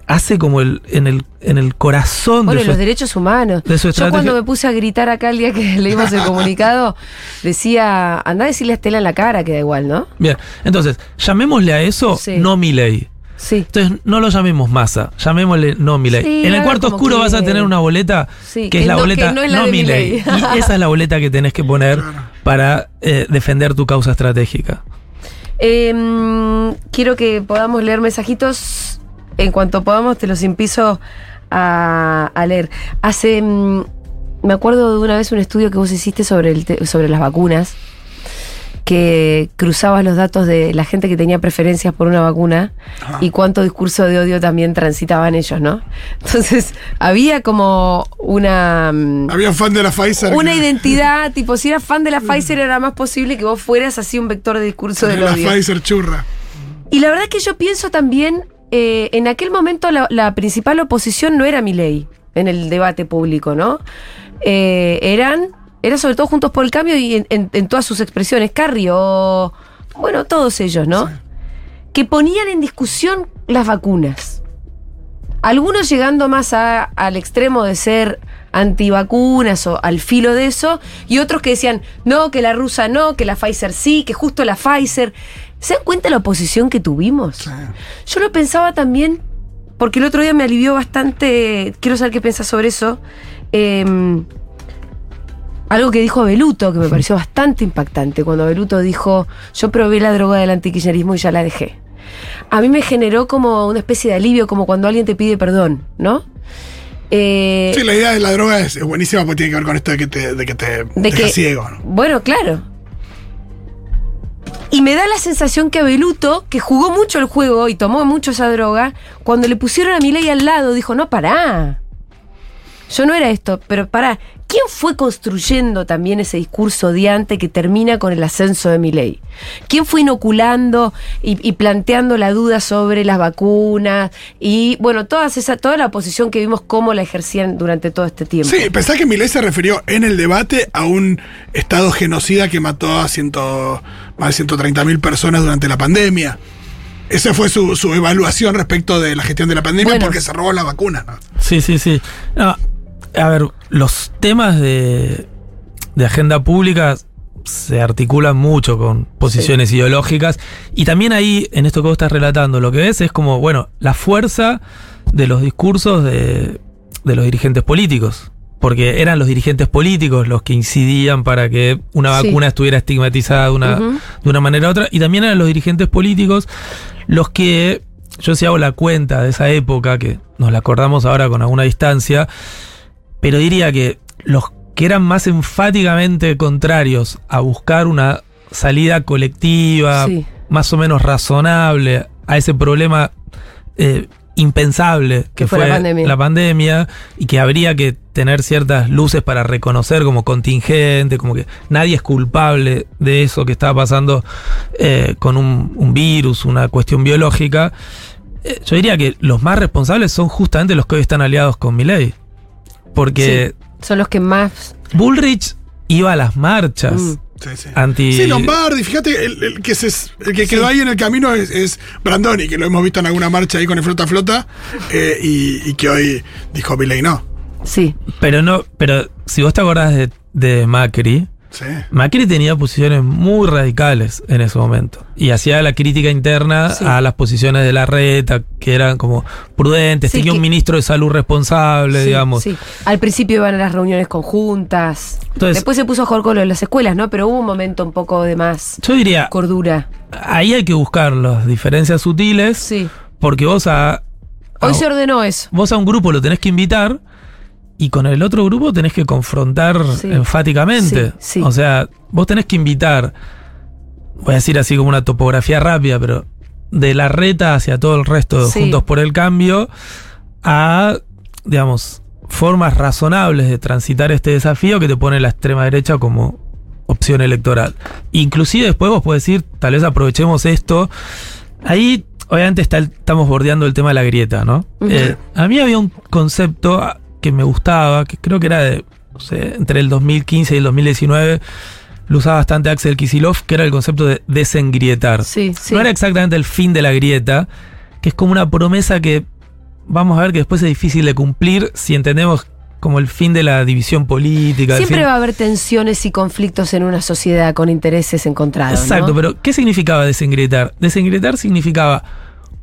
Hace como el, en, el, en el corazón Bueno, de su los derechos humanos. de su Yo cuando me puse a gritar acá el día que leímos el comunicado, decía, anda a decirle a Estela en la cara, que da igual, ¿no? Bien, entonces, llamémosle a eso Sí. no mi ley. Sí. Entonces, no lo llamemos masa, llamémosle no mi ley. Sí, en el cuarto oscuro vas a tener una boleta Sí, que que es la no- boleta no es la no de mi ley. Milei. Y esa es la boleta que tenés que poner para eh, defender tu causa estratégica. Eh, quiero que podamos leer mensajitos. En cuanto podamos, te los empiezo a, a leer. Hace. mm, me acuerdo de una vez un estudio que vos hiciste sobre, el sobre las vacunas. que cruzabas los datos de la gente que tenía preferencias por una vacuna Ajá. y cuánto discurso de odio también transitaban ellos, ¿no? Entonces, había como una. mm, Había fan de la Pfizer. Una que- identidad, tipo, si eras fan de la Pfizer era más posible que vos fueras así un vector de discurso La odio. Pfizer churra. Y la verdad es que yo pienso también, eh, en aquel momento la, la principal oposición no era mi ley en el debate público, ¿no? Eh, eran, era sobre todo Juntos por el Cambio y en, en- en todas sus expresiones, Carrió, bueno, todos ellos, ¿no? Que ponían en discusión las vacunas. Algunos llegando más a- al extremo de ser antivacunas o al filo de eso, y otros que decían, no, que la rusa no, que la Pfizer sí, que justo la Pfizer. ¿Se dan cuenta la oposición que tuvimos? Yo lo pensaba también, porque el otro día me alivió bastante, quiero saber qué piensas sobre eso, eh, algo que dijo Beluto, que me pareció bastante impactante, cuando Beluto dijo, yo probé la droga del antikirchnerismo y ya la dejé. A mí me generó como una especie de alivio, como cuando alguien te pide perdón, ¿no? Eh, Sí, la idea de la droga es, es buenísima porque tiene que ver con esto de que te, de que te de deja que, ciego. ¿no? Bueno, claro. Y me da la sensación que Beluto, que jugó mucho el juego y tomó mucho esa droga, cuando le pusieron a Milei al lado, dijo, no, pará. Yo no era esto, pero pará. ¿Quién fue construyendo también ese discurso odiante que termina con el ascenso de Milei? ¿Quién fue inoculando y, y planteando la duda sobre las vacunas? Y bueno, todas esa, toda la oposición que vimos cómo la ejercían durante todo este tiempo. Sí, pensá que Milei se refirió en el debate a un estado genocida que mató a ciento, más de 130 mil personas durante la pandemia. Esa fue su, su evaluación respecto de la gestión de la pandemia Bueno. porque se robó la vacuna. ¿no? Sí, sí, sí. No, a ver, los temas de, de agenda pública se articulan mucho con posiciones ideológicas y también ahí, en esto que vos estás relatando, lo que ves es como, bueno, la fuerza de los discursos de, de los dirigentes políticos. Porque eran los dirigentes políticos los que incidían para que una Sí. vacuna estuviera estigmatizada de una, de una manera u otra. Y también eran los dirigentes políticos los que, yo si hago la cuenta de esa época, que nos la acordamos ahora con alguna distancia, pero diría que los que eran más enfáticamente contrarios a buscar una salida colectiva, Sí. más o menos razonable a ese problema eh, impensable que, Que fue la pandemia. la pandemia y que habría que tener ciertas luces para reconocer como contingente, como que nadie es culpable de eso que estaba pasando eh, con un, un virus, una cuestión biológica. Eh, yo diría que los más responsables son justamente los que hoy están aliados con Milei. Porque Son los que más. Bullrich iba a las marchas Mm. Sí, sí. anti. Sí, Lombardi, fíjate, el, el que, se, el que quedó ahí en el camino es, es Brandoni, que lo hemos visto en alguna marcha ahí con el Flota Flota, eh, y, y que hoy dijo Milei no. Sí. Pero no, pero si vos te acordás de, de Macri, Sí. Macri tenía posiciones muy radicales en ese momento. Y hacía la crítica interna Sí. a las posiciones de la reta, que eran como prudentes. Sí, tenía un ministro de salud responsable, sí, digamos. sí. Al principio iban a las reuniones conjuntas. Entonces- Después se puso a jugar con lo de las escuelas, ¿no? Pero hubo un momento un poco de más Yo diría, cordura. ahí hay que buscar las diferencias sutiles, Sí. porque vos a, Hoy a- se ordenó eso. vos a un grupo lo tenés que invitar y con el otro grupo tenés que confrontar Sí. enfáticamente. Sí, sí. O sea, vos tenés que invitar, voy a decir así como una topografía rápida, pero de la reta hacia todo el resto de. Juntos por el Cambio a, digamos, formas razonables de transitar este desafío que te pone la extrema derecha como opción electoral. Inclusive después vos podés decir, tal vez aprovechemos esto. Ahí, obviamente, está el- estamos bordeando el tema de la grieta, ¿no? Eh, a mí había un concepto que me gustaba, que creo que era de, no sé, entre el 2015 y el 2019, lo usaba bastante Axel Kisilov, que era el concepto de desengrietar. Sí, sí. No era exactamente el fin de la grieta, que es como una promesa que vamos a ver que después es difícil de cumplir si entendemos como el fin de la división política. Siempre va a haber tensiones y conflictos en una sociedad con intereses encontrados. Exacto, ¿no? pero ¿qué significaba desengrietar? Desengrietar significaba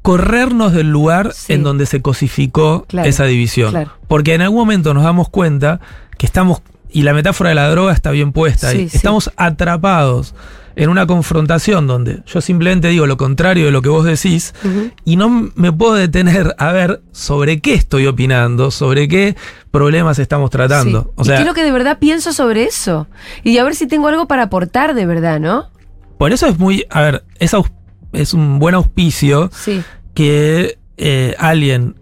corrernos del lugar Sí. en donde se cosificó Claro, esa división. claro. Porque en algún momento nos damos cuenta que estamos, y la metáfora de la droga está bien puesta ahí, Sí, estamos atrapados en una confrontación donde yo simplemente digo lo contrario de lo que vos decís y no me puedo detener a ver sobre qué estoy opinando, sobre qué problemas estamos tratando. Sí. O ¿Y sea, qué es lo que de verdad pienso sobre eso? Y a ver si tengo algo para aportar de verdad, ¿no? por eso es muy. A ver, es, es un buen auspicio Sí. que eh, alguien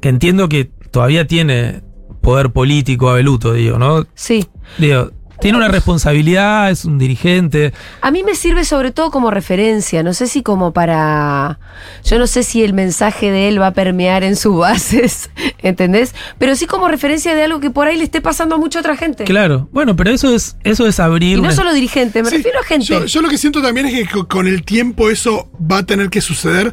que entiendo que todavía tiene poder político abeluto, digo, ¿no? Sí. Digo, tiene una responsabilidad, es un dirigente. A mí me sirve sobre todo como referencia, no sé si como para... Yo no sé si el mensaje de él va a permear en sus bases, ¿entendés? Pero sí como referencia de algo que por ahí le esté pasando a mucha otra gente. Claro, bueno, pero eso es, eso es abrir Y no una- solo dirigente, me Sí, refiero a gente. Yo, yo lo que siento también es que co- con el tiempo eso va a tener que suceder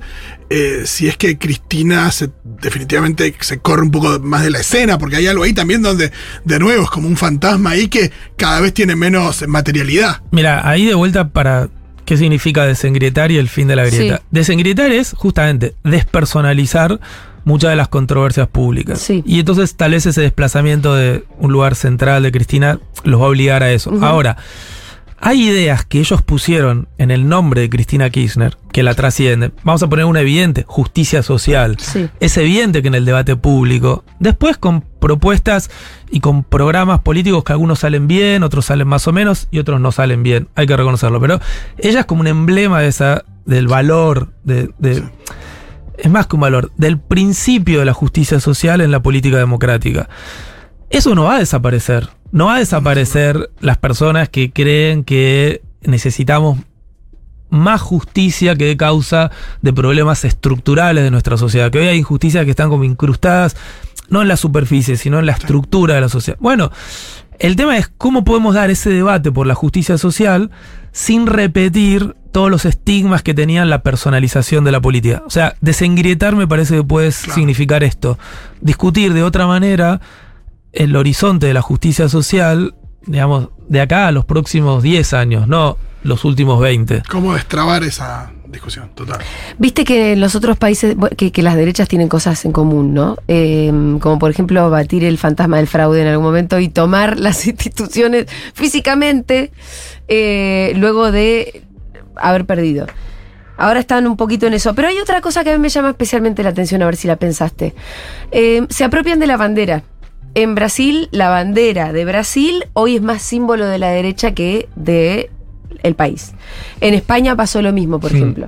eh, si es que Cristina se, definitivamente se corre un poco más de la escena, porque hay algo ahí también donde de nuevo es como un fantasma ahí que cada vez tiene menos materialidad. Mira, ahí de vuelta para qué significa desengrietar y el fin de la grieta. Sí. Desengrietar es justamente despersonalizar muchas de las controversias públicas. Sí. Y entonces tal vez ese desplazamiento de un lugar central de Cristina los va a obligar a eso. Ahora, hay ideas que ellos pusieron en el nombre de Cristina Kirchner que la trascienden. Vamos a poner una evidente, justicia social. Sí. Es evidente que en el debate público, después con propuestas y con programas políticos que algunos salen bien, otros salen más o menos y otros no salen bien, hay que reconocerlo. Pero ella es como un emblema de esa, del valor, de, de- es más que un valor, del principio de la justicia social en la política democrática. Eso no va a desaparecer. No va a desaparecer las personas que creen que necesitamos más justicia que de causa de problemas estructurales de nuestra sociedad. Que hoy hay injusticias que están como incrustadas, no en la superficie, sino en la estructura de la sociedad. Bueno, el tema es cómo podemos dar ese debate por la justicia social sin repetir todos los estigmas que tenían la personalización de la política. O sea, desengrietar me parece que puede Claro. significar esto. Discutir de otra manera el horizonte de la justicia social, digamos, de acá a los próximos 10 años, no los últimos 20. ¿Cómo destrabar esa discusión? Total. Viste que en los otros países, que, que las derechas tienen cosas en común, ¿no? Eh, como por ejemplo batir el fantasma del fraude en algún momento y tomar las instituciones físicamente eh, luego de haber perdido. Ahora están un poquito en eso. Pero hay otra cosa que a mí me llama especialmente la atención, a ver si la pensaste. Eh, se apropian de la bandera. En Brasil, la bandera de Brasil hoy es más símbolo de la derecha que de el país. En España pasó lo mismo, por Sí. ejemplo.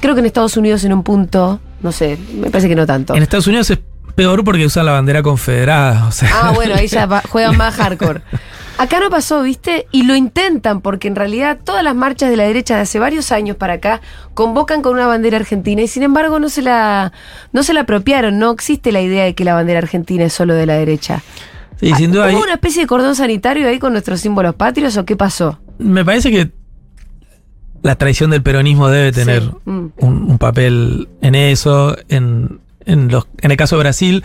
Creo que en Estados Unidos en un punto, no sé, me parece que no tanto. En Estados Unidos es peor porque usan la bandera confederada. O sea, Ah, bueno, ahí ya juegan más hardcore. Acá no pasó, ¿viste? Y lo intentan porque en realidad todas las marchas de la derecha de hace varios años para acá convocan con una bandera argentina y sin embargo no se la no se la apropiaron, no existe la idea de que la bandera argentina es solo de la derecha. sí, sin duda ¿Hubo ahí- una especie de cordón sanitario ahí con nuestros símbolos patrios o qué pasó? me parece que la traición del peronismo debe tener Sí, mm. un, un papel en eso. En, en, los, en el caso de Brasil,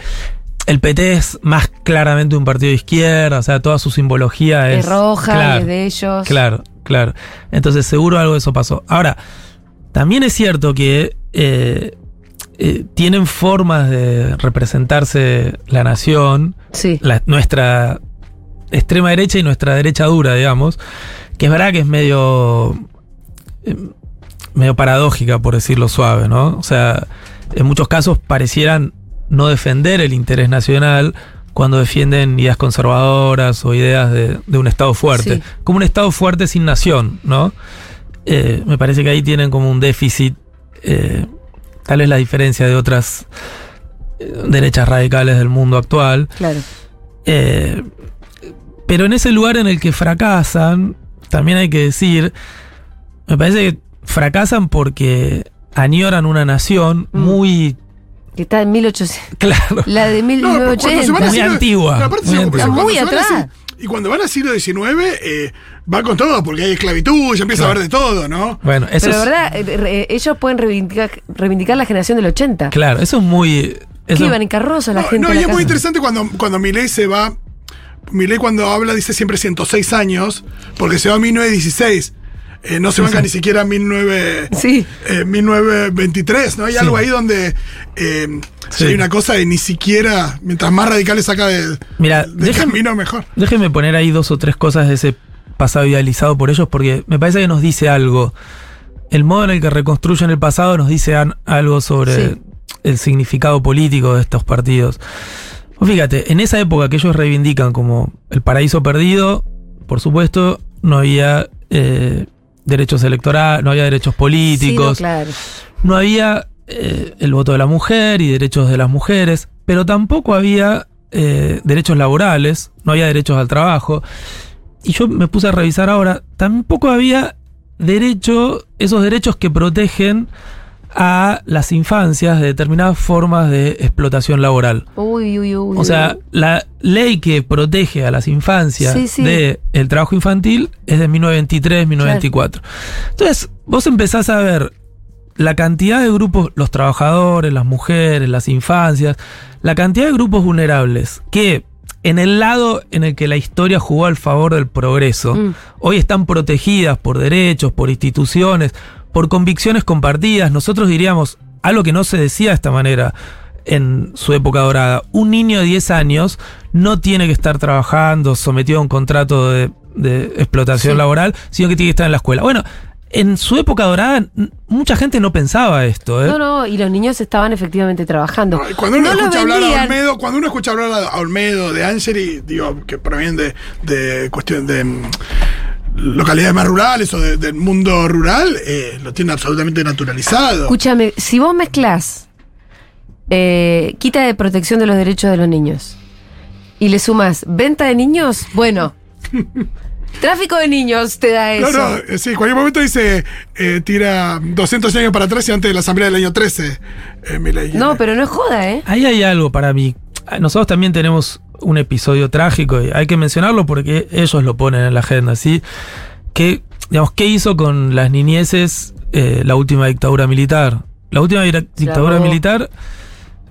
el PT es más claramente un partido de izquierda, o sea, toda su simbología es. Es roja, claro, es de ellos. Claro, claro. Entonces, seguro algo de eso pasó. Ahora, también es cierto que eh, eh, tienen formas de representarse la nación, Sí. la- nuestra extrema derecha y nuestra derecha dura, digamos, que es verdad que es medio eh, medio paradójica, por decirlo suave, ¿no? O sea, en muchos casos parecieran no defender el interés nacional cuando defienden ideas conservadoras o ideas de, de un Estado fuerte. Sí. Como un Estado fuerte sin nación, ¿no? Eh, me parece que ahí tienen como un déficit, eh, tal vez la diferencia de otras eh, derechas radicales del mundo actual. Claro. Eh, pero en ese lugar en el que fracasan, también hay que decir, me parece que fracasan porque añoran una nación Mm. muy Que está en 1800. claro. La de No, pero cuando se van 1980. al Muy siglo- antigua, pero aparte, muy antigua. Muy atrás. siglo- Y cuando van al siglo XIX, eh, va con todo, porque hay esclavitud, ya empieza Claro. a haber de todo, ¿no? Bueno, eso Pero es, verdad, eh, re- ellos pueden reivindicar, reivindicar la generación del 80. claro, eso es muy Que eso- iban en carroza la No, gente. no, y la es muy interesante cuando, cuando Milei se va. Milei cuando habla dice siempre 106 años, porque se va a 1916. Eh, no se banca ni siquiera a 19, Sí. eh, 1923, ¿no? Hay Sí. algo ahí donde eh, Sí. hay una cosa de ni siquiera, mientras más radicales saca de, Mira, camino, mejor. Déjenme poner ahí dos o tres cosas de ese pasado idealizado por ellos, porque me parece que nos dice algo. El modo en el que reconstruyen el pasado nos dice algo sobre Sí. el significado político de estos partidos. Vos Fíjate, en esa época que ellos reivindican como el paraíso perdido, por supuesto, no había eh, derechos electorales, no había derechos Sí, no, políticos, claro. no había eh, el voto de la mujer y derechos de las mujeres, pero tampoco había eh, derechos laborales, no había derechos al trabajo. Y yo me puse a revisar ahora, tampoco había derecho, esos derechos que protegen a las infancias de determinadas formas de explotación laboral. Uy, uy, uy. O sea, la ley que protege a las infancias Sí, sí. del trabajo infantil es de 1923, 1924. Entonces, vos empezás a ver la cantidad de grupos, los trabajadores, las mujeres, las infancias, la cantidad de grupos vulnerables que en el lado en el que la historia jugó al favor del progreso, Mm. hoy están protegidas por derechos, por instituciones, por convicciones compartidas. Nosotros diríamos algo que no se decía de esta manera en su época dorada. Un niño de 10 años no tiene que estar trabajando, sometido a un contrato de, de explotación Sí. laboral, sino que tiene que estar en la escuela. Bueno, en su época dorada, mucha gente no pensaba esto. ¿eh? No, no, y los niños estaban efectivamente trabajando. Cuando uno No escucha hablar a. Olmedo, cuando uno escucha hablar a Olmedo, de Angeli, digo, que provienen de, de cuestión de localidades más rurales o de- del mundo rural, eh, lo tiene absolutamente naturalizado. Escúchame, si vos mezclas eh, quita de protección de los derechos de los niños y le sumas venta de niños, bueno. Tráfico de niños te da No, eso. no, eh, sí, en cualquier momento dice, eh, tira 200 años para atrás y antes de la asamblea del año 13. eh. No, pero no es joda, ¿eh? Ahí hay algo para mí. Nosotros también tenemos un episodio trágico y hay que mencionarlo porque ellos lo ponen en la agenda, ¿sí? Que, digamos, ¿qué hizo con las niñeces eh, la última dictadura militar? La última dictadura militar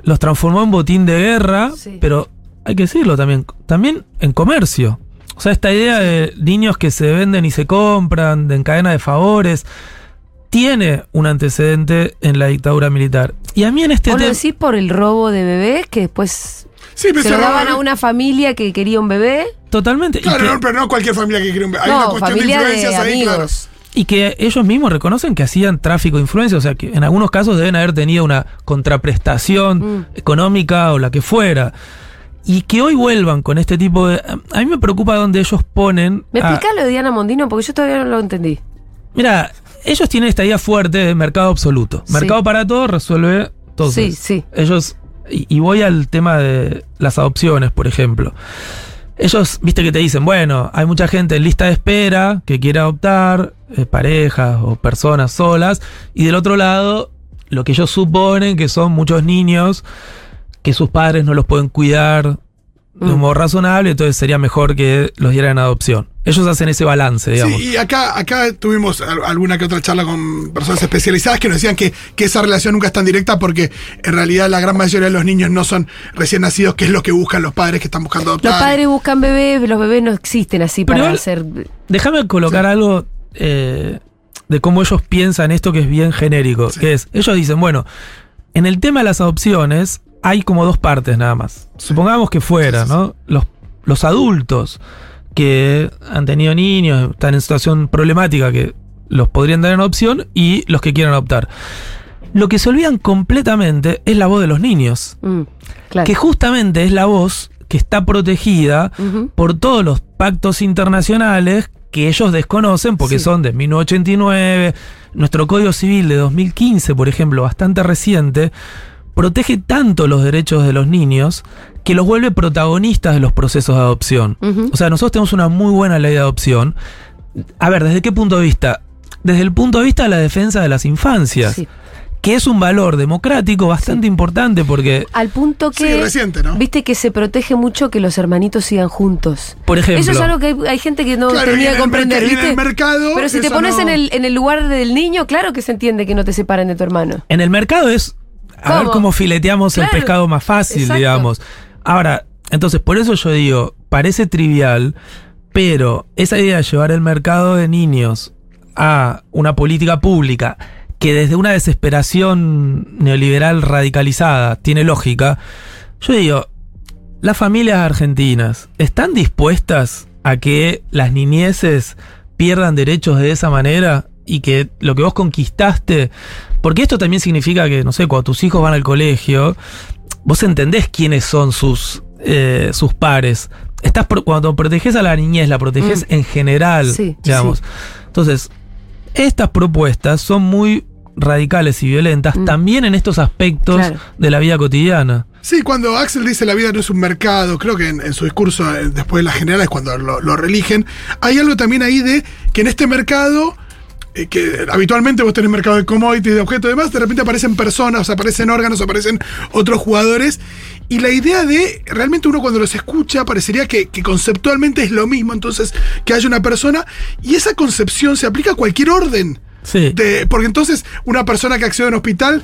los transformó en botín de guerra, Sí. pero hay que decirlo también, también en comercio. O sea, esta idea de niños que se venden y se compran, de en cadena de favores, tiene un antecedente en la dictadura militar. Y a mí en este Vos lo tema... decís por el robo de bebés que después Sí, pero se lo daban a una familia que quería un bebé. Totalmente. Claro, que- no, pero no cualquier familia que quiere un Hay una No, cuestión de familia de, influencias ahí, claro. Y que ellos mismos reconocen que hacían tráfico de influencia, o sea que en algunos casos deben haber tenido una contraprestación Mm. económica o la que fuera. Y que hoy vuelvan con este tipo de... A mí me preocupa donde ellos ponen... ¿Me a- lo de Diana Mondino? Porque yo todavía no lo entendí. mira, ellos tienen esta idea fuerte de mercado absoluto. Sí. Mercado para todo resuelve todo. Sí, sí. Ellos... Y, voy al tema de las adopciones, por ejemplo. Ellos, viste que te dicen, bueno, hay mucha gente en lista de espera que quiere adoptar, eh, parejas o personas solas, y del otro lado, lo que ellos suponen que son muchos niños que sus padres no los pueden cuidar de un Mm. modo razonable, entonces sería mejor que los dieran en adopción. Ellos hacen ese balance, digamos. Sí, y acá, acá tuvimos al- alguna que otra charla con personas especializadas que nos decían que, que esa relación nunca es tan directa porque en realidad la gran mayoría de los niños no son recién nacidos, que es lo que buscan los padres que están buscando adoptar. Los padres buscan bebés, los bebés no existen así Pero para hacer. Déjame colocar algo eh, de cómo ellos piensan esto que es bien genérico. Sí. Que es, ellos dicen, bueno, en el tema de las adopciones hay como dos partes nada más. Supongamos que fuera, ¿no? Los, los adultos que han tenido niños, están en situación problemática, que los podrían dar en adopción, y los que quieran adoptar. Lo que se olvidan completamente es la voz de los niños, Mm, claro. que justamente es la voz que está protegida por todos los pactos internacionales que ellos desconocen porque Sí. son de 1989. Nuestro Código Civil de 2015, por ejemplo, bastante reciente, protege tanto los derechos de los niños que los vuelve protagonistas de los procesos de adopción. O sea, nosotros tenemos una muy buena ley de adopción. A ver, ¿desde qué punto de vista? Desde el punto de vista de la defensa de las infancias, Sí. que es un valor democrático bastante importante porque, Al punto Sí, que. reciente, ¿no? Viste que se protege mucho que los hermanitos sigan juntos. por ejemplo... Eso es algo que hay, hay gente que no Claro, termina de comprender, en el mercado, Pero si te pones no- en, el, en el lugar del niño, claro que se entiende que no te separen de tu hermano. En el mercado es a ver ¿Cómo? fileteamos el pescado más fácil, exacto. digamos. Ahora, entonces por eso yo digo, parece trivial, pero esa idea de llevar el mercado de niños a una política pública que desde una desesperación neoliberal radicalizada tiene lógica, yo digo, las familias argentinas están dispuestas a que las niñeces pierdan derechos de esa manera y que lo que vos conquistaste, porque esto también significa que, no sé, cuando tus hijos van al colegio, vos entendés quiénes son sus, eh, sus pares. Estás pro- cuando proteges a la niñez, la proteges Mm. en general, Sí, digamos. Entonces, Estas propuestas son muy radicales y violentas Mm. también en estos aspectos Claro. de la vida cotidiana. Sí, cuando Axel dice la vida no es un mercado, creo que en, en su discurso eh, después de las generales, cuando lo, lo religen, hay algo también ahí de que en este mercado, eh, que habitualmente vos tenés mercado de commodities, de objetos y demás, de repente aparecen personas, aparecen órganos, aparecen otros jugadores. Y la idea de, realmente uno cuando los escucha parecería que, que conceptualmente es lo mismo, entonces que haya una persona, y esa concepción se aplica a cualquier orden. Sí. De- porque entonces una persona que accede a un hospital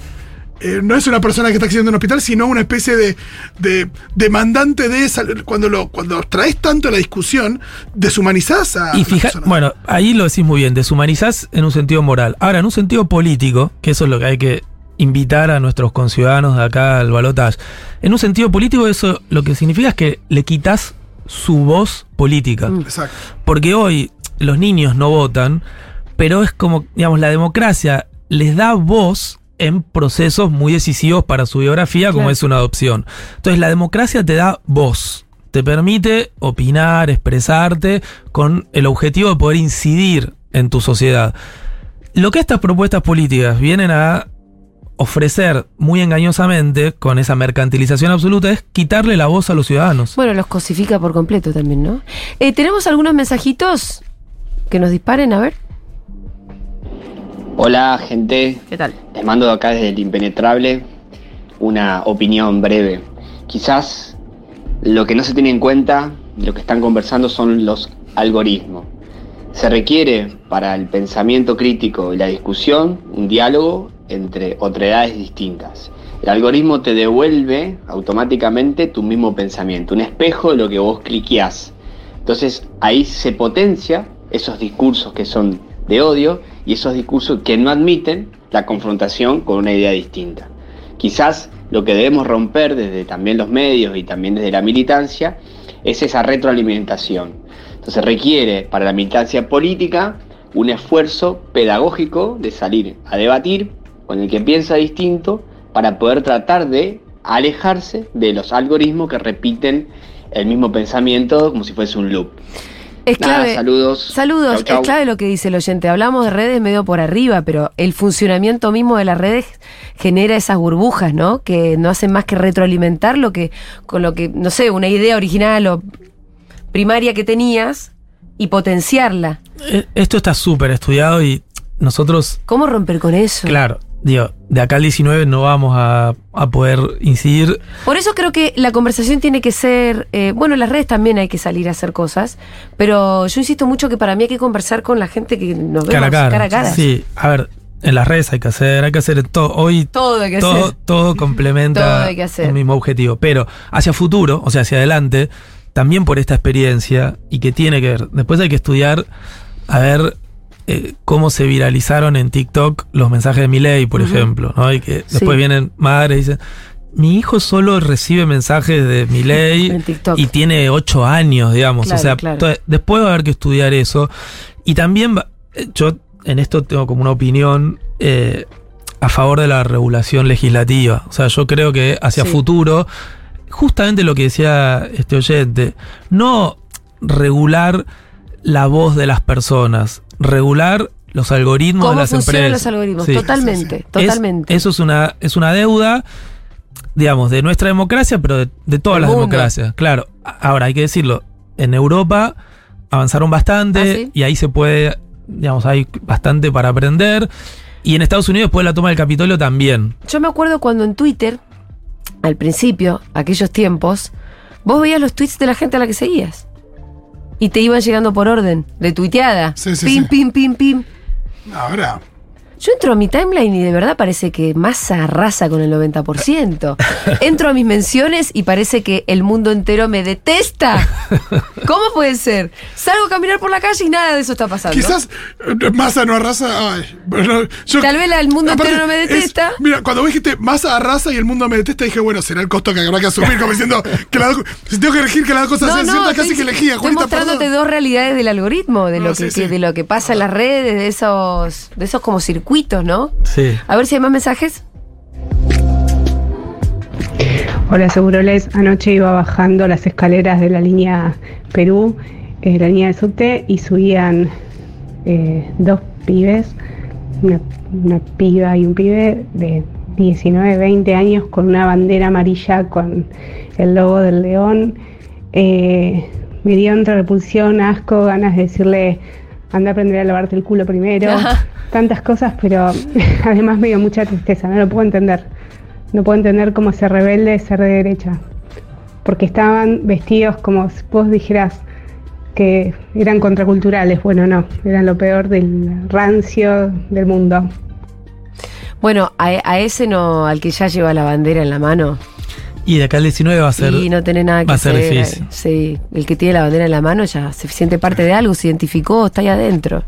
eh, no es una persona que está accediendo a un hospital, sino una especie de, de demandante de esa. Cuando lo cuando traes tanto la discusión, deshumanizás a. Y fija, bueno, ahí lo decís muy bien, deshumanizás en un sentido moral. Ahora, en un sentido político, que eso es lo que hay que invitar a nuestros conciudadanos de acá al balotaje. En un sentido político, eso lo que significa es que le quitas su voz política. Mm. Exacto. Porque hoy los niños no votan, pero es como, digamos, la democracia les da voz en procesos muy decisivos para su biografía, como Claro. es una adopción. Entonces, la democracia te da voz, te permite opinar, expresarte, con el objetivo de poder incidir en tu sociedad. Lo que estas propuestas políticas vienen a ofrecer muy engañosamente, con esa mercantilización absoluta, es quitarle la voz a los ciudadanos. Bueno, los cosifica por completo también, ¿no? Eh, ¿Tenemos algunos mensajitos que nos disparen? A ver. Hola gente, ¿Qué tal? les mando acá desde el impenetrable una opinión breve. Quizás lo que no se tiene en cuenta de lo que están conversando son los algoritmos. Se requiere para el pensamiento crítico y la discusión un diálogo entre otredades distintas. El algoritmo te devuelve automáticamente tu mismo pensamiento, un espejo de lo que vos cliqueás. Entonces ahí se potencia esos discursos que son de odio y esos discursos que no admiten la confrontación con una idea distinta. Quizás lo que debemos romper desde también los medios y también desde la militancia es esa retroalimentación. Entonces requiere para la militancia política un esfuerzo pedagógico de salir a debatir con el que piensa distinto para poder tratar de alejarse de los algoritmos que repiten el mismo pensamiento como si fuese un loop. Es Nada, clave. saludos. Saludos, Chau, chau. es clave lo que dice el oyente. Hablamos de redes medio por arriba, pero el funcionamiento mismo de las redes genera esas burbujas, ¿no? Que no hacen más que retroalimentar lo que, con lo que, no sé, una idea original o primaria que tenías y potenciarla. Eh, Esto está súper estudiado y nosotros ¿Cómo romper con eso? Claro, digo, de acá al 19 no vamos a, a poder incidir. Por eso creo que la conversación tiene que ser, eh, bueno, en las redes también hay que salir a hacer cosas, pero yo insisto mucho que para mí hay que conversar con la gente que nos vemos cara a cara. a cara. Sí, a ver, en las redes hay que hacer, hay que hacer todo. Hoy Todo hay que todo, hacer. todo complementa Todo hay que hacer. un mismo objetivo. Pero hacia futuro, o sea, hacia adelante, también por esta experiencia y que tiene que ver. Después hay que estudiar a ver eh, cómo se viralizaron en TikTok los mensajes de Milei, por ejemplo, ¿no? Y que Sí. después vienen madres y dicen. Mi hijo solo recibe mensajes de TikTok. y tiene ocho años, digamos. Claro, o sea, claro. después va a haber que estudiar eso. Y también va- eh, yo en esto tengo como una opinión eh, a favor de la regulación legislativa. O sea, yo creo que hacia Sí. futuro, justamente lo que decía este oyente, no regular la voz de las personas, regular los algoritmos de ¿Cómo las empresas. los algoritmos? Sí. Totalmente, Sí, totalmente. eso es una, es una deuda, digamos, de nuestra democracia, pero de, de todas las mundo. democracias. Claro, ahora hay que decirlo, en Europa avanzaron bastante Ah, y ahí se puede, digamos, hay bastante para aprender. Y en Estados Unidos, después de la toma del Capitolio, también. Yo me acuerdo cuando en Twitter, al principio, aquellos tiempos, vos veías los tweets de la gente a la que seguías. Y te iban llegando por orden, de tuiteada. Sí, sí, pim, sí. pim, pim, pim. Ahora. Yo entro a mi timeline y de verdad parece que masa arrasa con el 90%. Entro a mis menciones y parece que el mundo entero me detesta. ¿Cómo puede ser? Salgo a caminar por la calle y nada de eso está pasando. Quizás eh, Massa no arrasa. Ay, bueno, yo- Tal vez la- el mundo aparte, entero no me es- detesta. mira, cuando vos dijiste Massa arrasa y el mundo me detesta, dije, bueno, será el costo que habrá que asumir, como diciendo que las dos- si tengo que elegir que las dos cosas sean ciertas, casi que elegía. Estoy Juanita, mostrándote perdón. dos realidades del algoritmo, de No, lo que, sí. que- de lo que pasa en las redes, de esos, de esos como circuitos, ¿no? Sí. A ver si hay más mensajes. Hola Seguroles, anoche iba bajando las escaleras de la línea Perú, eh, la línea de subte, y subían eh, dos pibes, una, una piba y un pibe de 19, 20 años con una bandera amarilla con el logo del león. Eh, me dio entre repulsión, asco, ganas de decirle, anda a aprender a lavarte el culo primero, tantas cosas, pero además me dio mucha tristeza, no lo puedo entender. No puedo entender cómo ser rebelde ser de derecha. Porque estaban vestidos como si vos dijeras que eran contraculturales. Bueno, no, eran lo peor del rancio del mundo. Bueno, a, a ese no, al que ya lleva la bandera en la mano. Y de acá al 19 va a ser. Y no tiene nada que va a ser hacer. difícil. Sí, el que tiene la bandera en la mano ya se siente parte de algo, se identificó, está ahí adentro.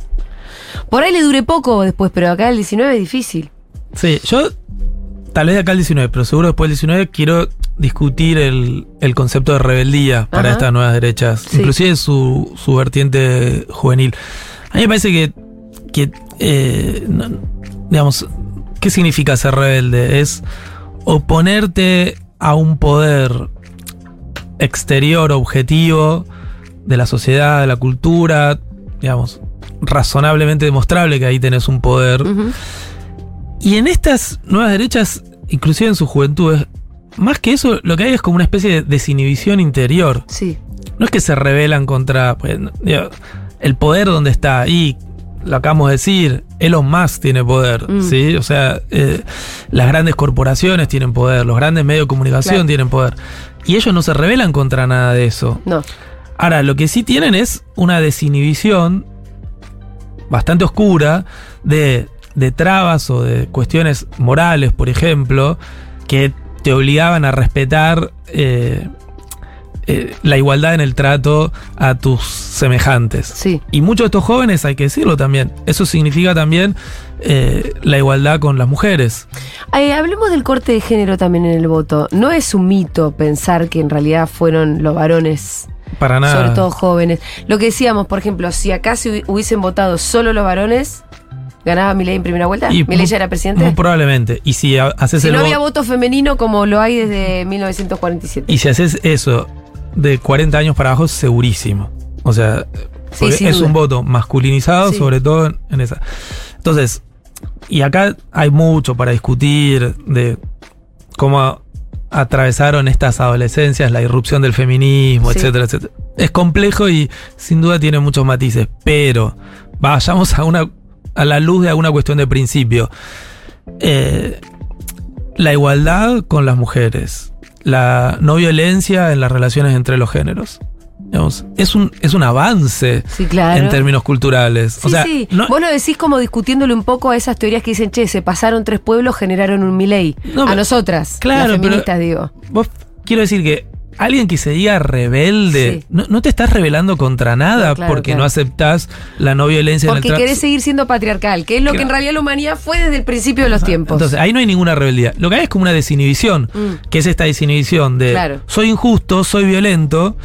Por ahí le dure poco después, pero acá el 19 es difícil. Sí, yo tal vez de acá al 19, pero seguro después del 19 quiero discutir el, el concepto de rebeldía para estas nuevas derechas, Sí. inclusive su, su vertiente juvenil. A mí me parece que, que eh, no- digamos, ¿qué significa ser rebelde? Es oponerte a un poder exterior, objetivo, de la sociedad, de la cultura, digamos, razonablemente demostrable que ahí tenés un poder. Y en estas nuevas derechas, inclusive en sus juventudes, más que eso, lo que hay es como una especie de desinhibición interior. Sí. No es que se rebelan contra pues, digo, el poder donde está. Y lo acabamos de decir, Elon Musk tiene poder, Mm. ¿sí? O sea, eh, las grandes corporaciones tienen poder, los grandes medios de comunicación Claro. tienen poder. Y ellos no se rebelan contra nada de eso. No. Ahora, lo que sí tienen es una desinhibición bastante oscura de, de trabas o de cuestiones morales, por ejemplo, que te obligaban a respetar eh, eh, la igualdad en el trato a tus semejantes. Sí. Y muchos de estos jóvenes, hay que decirlo también, eso significa también eh, la igualdad con las mujeres. Eh, hablemos del corte de género también en el voto. No es un mito pensar que en realidad fueron los varones, Para nada. sobre todo jóvenes. Lo que decíamos, por ejemplo, si acá se hubi- hubiesen votado solo los varones, ¿ganaba Milei en primera vuelta? Y ¿Milei ya era presidente? Muy probablemente. Y si ha- haces Si el no había voto femenino como lo hay desde 1947. Y si haces eso de 40 años para abajo, segurísimo. O sea, Sí, es duda. un voto masculinizado, Sí. sobre todo en, esa. Entonces, y acá hay mucho para discutir de cómo atravesaron estas adolescencias, la irrupción del feminismo, etcétera, etcétera. Es complejo y sin duda tiene muchos matices, pero vayamos a una a la luz de alguna cuestión de principio. Eh, la igualdad con las mujeres, la no violencia en las relaciones entre los géneros. Digamos, es un, es un avance Sí, claro. en términos culturales. Sí, o sea, sí. no- Vos lo decís como discutiéndole un poco a esas teorías que dicen, che, se pasaron tres pueblos, generaron un Milei. No, a pero- nosotras, Claro, las pero- feministas, digo. vos quiero decir que alguien que se diga rebelde, Sí. no, no te estás rebelando contra nada No, claro, porque claro. no aceptás la no violencia Porque en el querés seguir siendo patriarcal, que es lo que en realidad la humanidad fue desde el principio de los tiempos. Entonces, ahí no hay ninguna rebeldía. Lo que hay es como una desinhibición, Mm. que es esta desinhibición de soy injusto, soy violento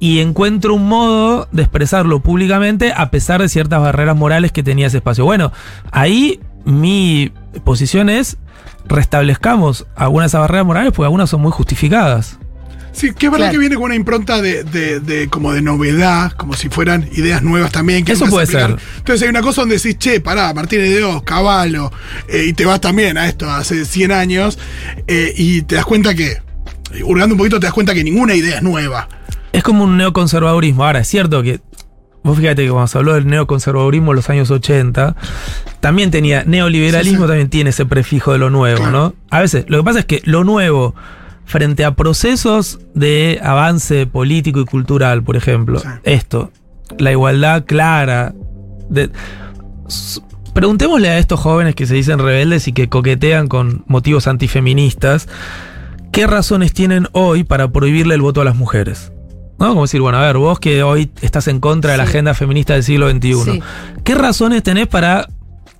y encuentro un modo de expresarlo públicamente a pesar de ciertas barreras morales que tenía ese espacio. Bueno, ahí mi posición es restablezcamos algunas de esas barreras morales porque algunas son muy justificadas. Sí, que es verdad Claro. que viene con una impronta de, de- de- como de novedad, como si fueran ideas nuevas también. Que Eso puede ser. Entonces hay una cosa donde decís, che, pará, Martínez de Dios, Caballo, eh, y te vas también a esto hace 100 años, eh, y te das cuenta que, hurgando un poquito, te das cuenta que ninguna idea es nueva. Es como un neoconservadurismo. Ahora, es cierto que. Vos fíjate que cuando se habló del neoconservadurismo en los años 80, también tenía neoliberalismo, Sí, sí. también tiene ese prefijo de lo nuevo, Claro. ¿no? A veces, lo que pasa es que lo nuevo, frente a procesos de avance político y cultural, por ejemplo, Sí. esto, la igualdad clara. de- preguntémosle a estos jóvenes que se dicen rebeldes y que coquetean con motivos antifeministas, ¿qué razones tienen hoy para prohibirle el voto a las mujeres? ¿No? Como decir, bueno, a ver, vos que hoy estás en contra de la Sí. agenda feminista del siglo XXI, Sí. ¿qué razones tenés para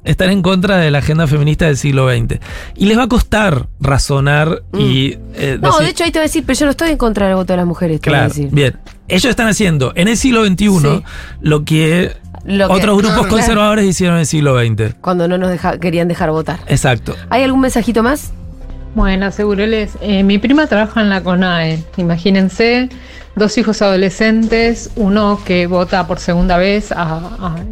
estar en contra de la agenda feminista del siglo XX? Y les va a costar razonar y... eh, Mm. no, decir- de hecho ahí te voy a decir, pero yo no estoy en contra del voto de las mujeres, te voy a Claro, decir. bien. Ellos están haciendo en el siglo XXI Sí. lo que Lo que- otros grupos Claro. conservadores hicieron en el siglo XX. Cuando no nos deja- querían dejar votar. Exacto. ¿Hay algún mensajito más? Bueno, Seguroles, eh, mi prima trabaja en la CONAE. Imagínense, dos hijos adolescentes, uno que vota por segunda vez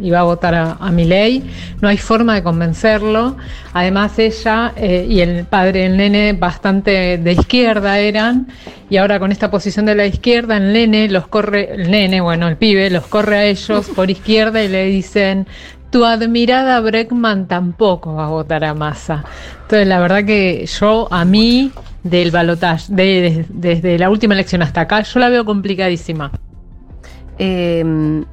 y va a votar a, a mi ley. No hay forma de convencerlo. Además, ella eh, y el padre del nene bastante de izquierda eran. Y ahora con esta posición de la izquierda, el nene los corre, el nene, bueno, el pibe, los corre a ellos por izquierda y le dicen, tu admirada Breckman tampoco va a votar a Massa. Entonces, la verdad que yo, a mí, del balotaje, de, de- desde la última elección hasta acá, yo la veo complicadísima. Eh,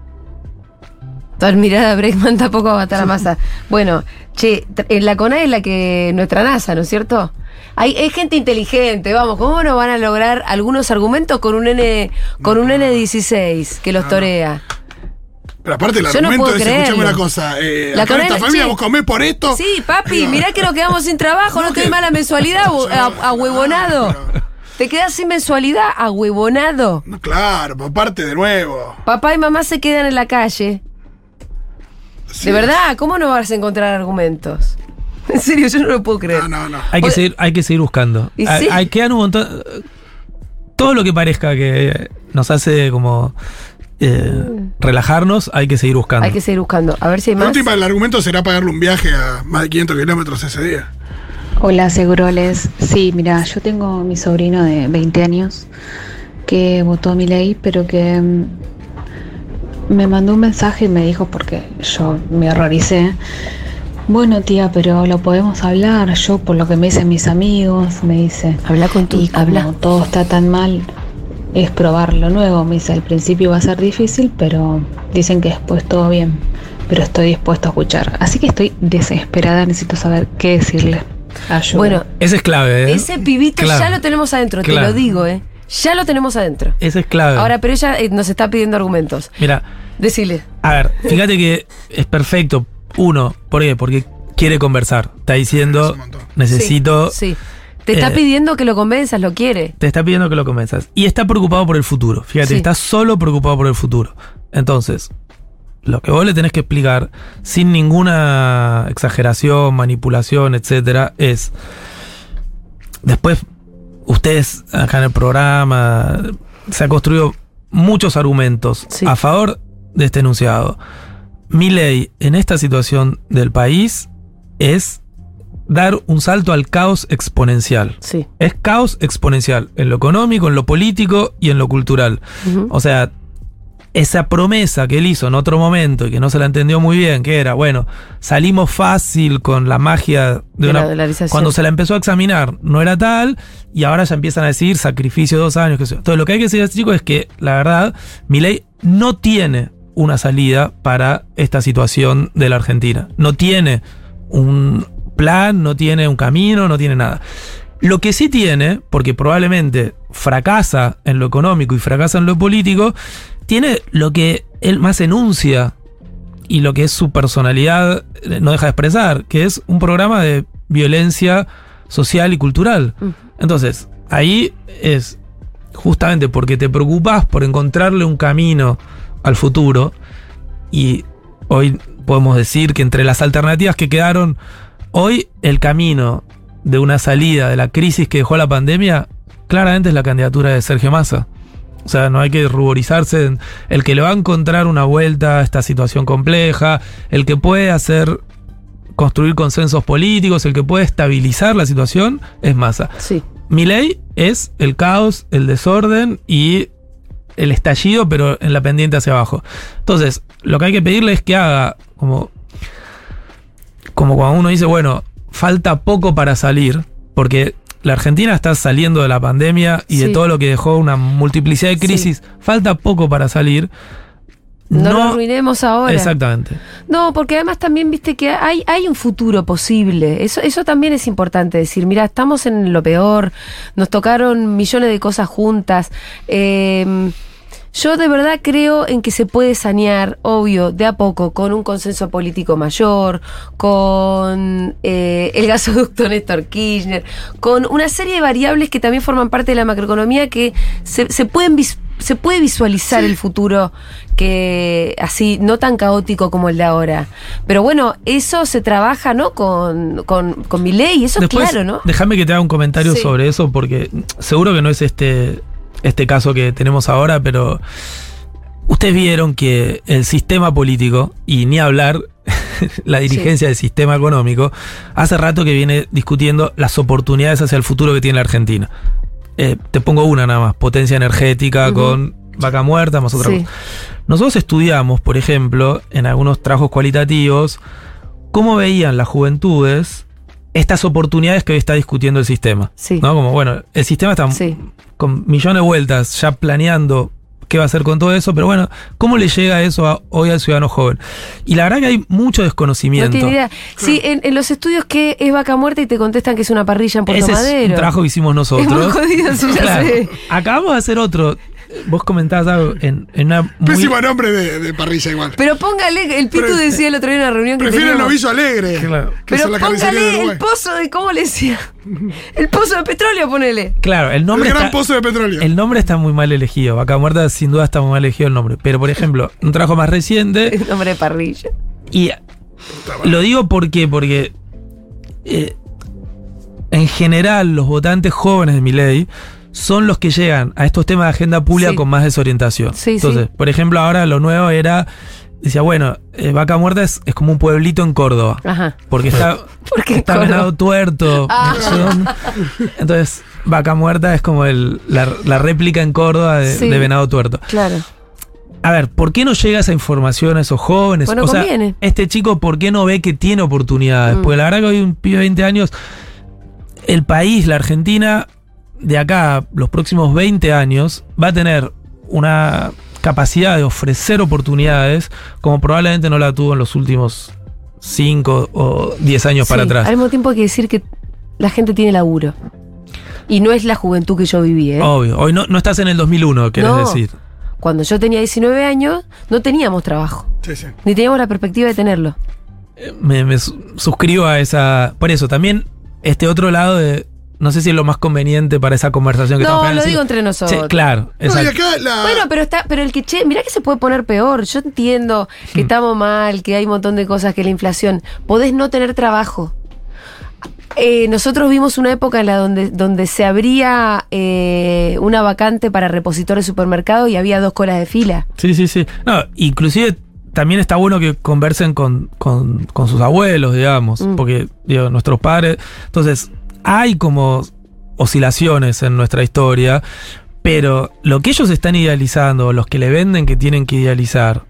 tu admirada Breckman tampoco va a matar a masa. Bueno, che, en la CONAE es la que nuestra NASA, ¿no es cierto? Hay, hay gente inteligente, vamos, ¿cómo no van a lograr algunos argumentos con un N, con un N16 que los torea? Pero aparte el Yo no argumento puedo es, escuchame creerlo. una cosa, eh, La acá en esta familia che. vos comés por esto. Sí, papi, mirá que nos quedamos sin trabajo, no te doy mala mensualidad, ahuevonado. Te quedas sin mensualidad, ahuevonado. No, claro, por parte de nuevo. Papá y mamá se quedan en la calle. Sí. De verdad, ¿cómo no vas a encontrar argumentos? En serio, yo no lo puedo creer. No, no, no. Hay que, Oye- seguir, hay que seguir buscando. Y Hay, sí. hay- quedan un montón. Todo lo que parezca que nos hace como eh, relajarnos, hay que seguir buscando. Hay que seguir buscando. A ver si hay La más. última, el argumento será pagarle un viaje a más de 500 kilómetros ese día. Hola, Seguroles. Sí, mira, yo tengo mi sobrino de 20 años que votó a mi ley, pero que mm, me mandó un mensaje y me dijo, porque yo me horroricé, bueno tía, pero lo podemos hablar, yo por lo que me dicen mis amigos, me dice, Habla con tu. y como Habla. todo está tan mal, es probar lo nuevo. Me dice, al principio va a ser difícil, pero dicen que después todo bien. Pero estoy dispuesto a escuchar. Así que estoy desesperada, necesito saber qué decirle. Ayuda. Bueno, Ese es clave, ¿eh? ese pibito Claro. ya lo tenemos adentro, te lo digo, ¿eh? Ya lo tenemos adentro. Ese es clave. Ahora, pero ella eh, nos está pidiendo argumentos. Mira, Decile. a ver, fíjate que es perfecto. Uno, ¿por qué? Porque quiere conversar. Está Es diciendo, necesito. Sí. Te está Eh, pidiendo que lo convenzas, lo quiere. Te está pidiendo que lo convenzas. Y está preocupado por el futuro. Fíjate, Sí. está solo preocupado por el futuro. Entonces, lo que vos le tenés que explicar, sin ninguna exageración, manipulación, etcétera, es. Después, ustedes acá en el programa, se han construido muchos argumentos Sí. a favor de este enunciado. Mi ley en esta situación del país es dar un salto al caos exponencial. Sí. Es caos exponencial en lo económico, en lo político y en lo cultural. O sea, esa promesa que él hizo en otro momento y que no se la entendió muy bien, que era, bueno, salimos fácil con la magia de, De una... la dolarización. Cuando se la empezó a examinar no era tal y ahora ya empiezan a decir sacrificio de dos años. Que. Entonces lo que hay que decir, chicos, es que la verdad, mi ley no tiene una salida para esta situación de la Argentina. No tiene un plan, no tiene un camino, no tiene nada. Lo que sí tiene, porque probablemente fracasa en lo económico y fracasa en lo político, tiene lo que él más enuncia y lo que es su personalidad eh, no deja de expresar, que es un programa de violencia social y cultural. Entonces, ahí es justamente porque te preocupas por encontrarle un camino al futuro y hoy podemos decir que entre las alternativas que quedaron, hoy el camino de una salida de la crisis que dejó la pandemia claramente es la candidatura de Sergio Massa. O sea, no hay que ruborizarse. en- El que le va a encontrar una vuelta a esta situación compleja, el que puede hacer construir consensos políticos, el que puede estabilizar la situación, es Massa. Sí. Mi ley es el caos, el desorden y el estallido, pero en la pendiente hacia abajo. Entonces, lo que hay que pedirle es que haga como, como cuando uno dice, bueno, falta poco para salir, porque la Argentina está saliendo de la pandemia y de todo lo que dejó una multiplicidad de crisis, falta poco para salir. No, lo arruinemos ahora. Exactamente. No, porque además también viste que hay, hay un futuro posible. Eso, eso también es importante decir. Mira, estamos en lo peor, nos tocaron millones de cosas juntas. Eh, yo de verdad creo en que se puede sanear, obvio, de a poco, con un consenso político mayor, con eh, el gasoducto Néstor Kirchner, con una serie de variables que también forman parte de la macroeconomía que se, se pueden se puede visualizar Sí. el futuro que así, no tan caótico como el de ahora. Pero bueno, eso se trabaja, ¿no? Con, con, con mi ley, eso Después, es claro, ¿no? Déjame que te haga un comentario Sí. sobre eso, porque seguro que no es este, este caso que tenemos ahora, pero ustedes vieron que el sistema político, y ni hablar la dirigencia del sistema económico, hace rato que viene discutiendo las oportunidades hacia el futuro que tiene la Argentina. Eh, te pongo una nada más, potencia energética con vaca muerta, más otra Sí. cosa. Nosotros estudiamos, por ejemplo, en algunos trabajos cualitativos, cómo veían las juventudes estas oportunidades que hoy está discutiendo el sistema. Sí. ¿no? Como, bueno, el sistema está Sí. con millones de vueltas ya planeando qué va a hacer con todo eso, pero bueno, ¿cómo le llega eso a- hoy al ciudadano joven? Y la verdad que hay mucho No desconocimiento. tiene idea. Sí, en, en los estudios que es vaca muerta y te contestan que es una parrilla en Puerto Ese es Madero. un trabajo que hicimos nosotros. Es muy jodido, sí, ya Claro. sé. Acabamos de hacer otro. Vos comentabas algo en, en una muy- Pésimo nombre de, de parrilla igual. Pero póngale, el Pitu Pero- decía el otro día en una reunión que Prefiero el novillo alegre. Claro. Que Pero la póngale el pozo de, ¿cómo le decía? El pozo de petróleo, ponele. Claro, el El nombre gran está, pozo de petróleo. El nombre está muy mal elegido. Vaca Muerta sin duda está muy mal elegido el nombre. Pero, por ejemplo, un trabajo más reciente. El nombre de parrilla. Y lo digo porque, porque eh, en general los votantes jóvenes de mi ley son los que llegan a estos temas de agenda pública Sí. con más desorientación. Sí, Entonces, sí. por ejemplo, ahora lo nuevo era, decía, bueno, eh, Vaca Muerta es, es como un pueblito en Córdoba. Ajá. Porque está, Porque está Córdoba. venado tuerto. Ah. Entonces, Vaca Muerta es como el, la, la réplica en Córdoba de, venado tuerto. Claro. A ver, ¿por qué no llega esa información a esos jóvenes? Bueno, o sea, conviene. este chico, ¿por qué no ve que tiene oportunidades? Mm. Porque la verdad que hoy un pibe de 20 años, el país, la Argentina, de acá a los próximos 20 años, va a tener una capacidad de ofrecer oportunidades como probablemente no la tuvo en los últimos 5 o 10 años para atrás. Al mismo tiempo hay que decir que la gente tiene laburo. Y no es la juventud que yo viví, ¿eh? Obvio. Hoy no, no estás en el 2001, querés No. decir. Cuando yo tenía 19 años, no teníamos trabajo. Sí, sí. Ni teníamos la perspectiva de tenerlo. me, me su- suscribo a esa. Por eso, también este otro lado de. No sé si es lo más conveniente para esa conversación que No, estamos teniendo, lo digo entre nosotros. Sí, claro, No, y acá la. Bueno, pero está, pero el que che, mirá que se puede poner peor. Yo entiendo Hmm. que estamos mal, que hay un montón de cosas, que la inflación. Podés no tener trabajo. Eh, nosotros vimos una época en la donde, donde se abría eh, una vacante para repositor de supermercado y había dos colas de fila. Sí, sí, sí. No, inclusive también está bueno que conversen con, con- con sus abuelos, digamos. Mm. Porque, digo, nuestros padres. Entonces, hay como oscilaciones en nuestra historia. Pero lo que ellos están idealizando, los que le venden que tienen que idealizar,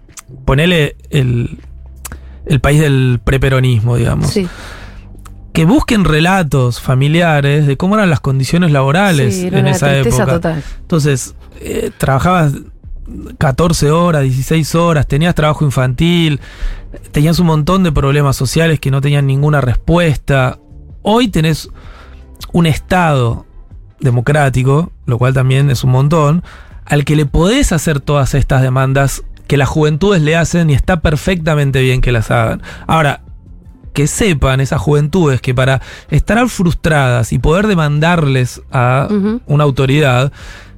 ponele el, el país del preperonismo, digamos. Sí. que busquen relatos familiares de cómo eran las condiciones laborales Sí, era en una esa época. total. Entonces, eh, trabajabas 14 horas, 16 horas, tenías trabajo infantil, tenías un montón de problemas sociales que no tenían ninguna respuesta. Hoy tenés un Estado democrático, lo cual también es un montón, al que le podés hacer todas estas demandas que las juventudes le hacen y está perfectamente bien que las hagan. Ahora, que sepan esas juventudes que para estar frustradas y poder demandarles a una autoridad,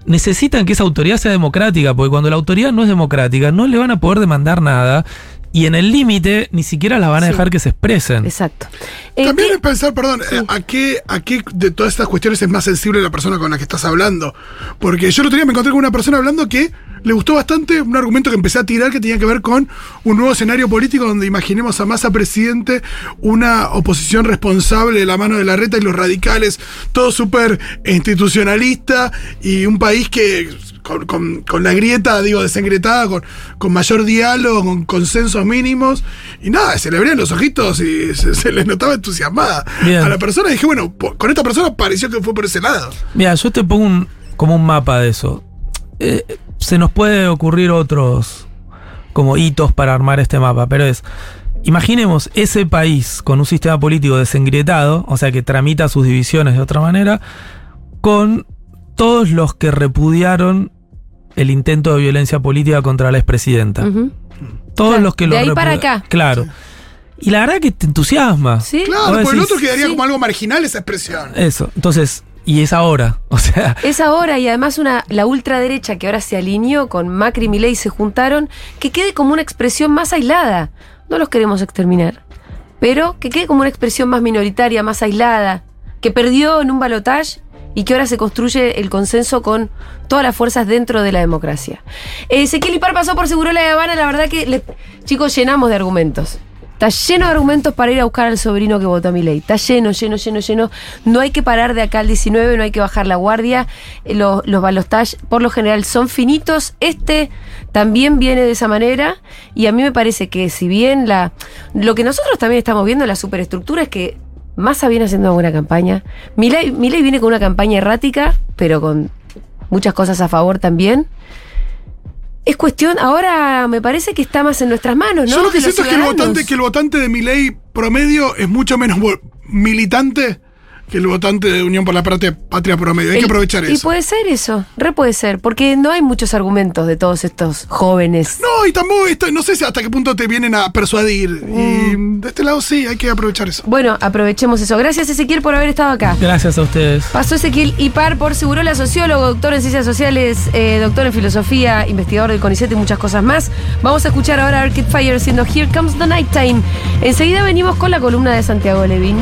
necesitan que esa autoridad sea democrática, porque cuando la autoridad no es democrática, no le van a poder demandar nada y en el límite ni siquiera las van a Sí. dejar que se expresen. Exacto. Eh, También ¿qué- es pensar, perdón, eh, ¿a qué, ¿a qué de todas estas cuestiones es más sensible la persona con la que estás hablando? Porque yo el otro día me encontré con una persona hablando que le gustó bastante un argumento que empecé a tirar que tenía que ver con un nuevo escenario político donde imaginemos a Massa presidente, una oposición responsable de la mano de la reta y los radicales, todo súper institucionalista y un país que con, con- con la grieta, digo, desengretada, con, con mayor diálogo, con consensos mínimos, y nada, se le abrían los ojitos y se, se le notaba entusiasmada Bien. a la persona. Y dije, bueno, con esta persona pareció que fue por ese lado. Mira, yo te pongo un, como un mapa de eso. Eh, se nos puede ocurrir otros como hitos para armar este mapa, pero es, imaginemos ese país con un sistema político desengrietado, o sea que tramita sus divisiones de otra manera, con todos los que repudiaron el intento de violencia política contra la expresidenta. Ujú. Todos Claro, los que de lo ahí para acá. Claro. Y la verdad que te entusiasma. Sí. Claro, por el otro quedaría sí. como algo marginal esa expresión. Eso. Entonces, y es ahora. O sea, Es ahora y además una, la ultraderecha que ahora se alineó con Macri y Milei se juntaron, que quede como una expresión más aislada. No los queremos exterminar, pero que quede como una expresión más minoritaria, más aislada, que perdió en un balotaje y que ahora se construye el consenso con todas las fuerzas dentro de la democracia. Ezequiel Ipar pasó por Seguro La Habana, la verdad que, chicos, llenamos de argumentos. Está lleno de argumentos para ir a buscar al sobrino que votó a mi ley. Está lleno, lleno, lleno, lleno. No hay que parar de acá al 19, no hay que bajar la guardia. Eh, Los, los por lo general, son finitos. Este también viene de esa manera. Y a mí me parece que, si bien la lo que nosotros también estamos viendo en la superestructura es que Massa viene haciendo una buena campaña. Milei, Milei viene con una campaña errática, pero con muchas cosas a favor también. Es cuestión, ahora me parece que está más en nuestras manos, ¿no? Yo lo que siento es que el votante, que el votante de mi ley promedio es mucho menos militante que el votante de Unión por la Patria, Patria Promedio. Hay que Y- aprovechar Y eso. puede ser eso, re puede ser, porque no hay muchos argumentos de todos estos jóvenes. No, y tampoco esto, no sé si hasta qué punto te vienen a persuadir. Mm. Y de este lado sí, hay que aprovechar eso. Bueno, aprovechemos eso. Gracias Ezequiel por haber estado acá. gracias a ustedes. Pasó Ezequiel Ipar por Segurola, sociólogo, doctor en ciencias sociales, eh, doctor en filosofía, investigador del CONICET y muchas cosas más. Vamos a escuchar ahora a Arcade Fire haciendo Here Comes the Nighttime. Enseguida venimos con la columna de Santiago Levin.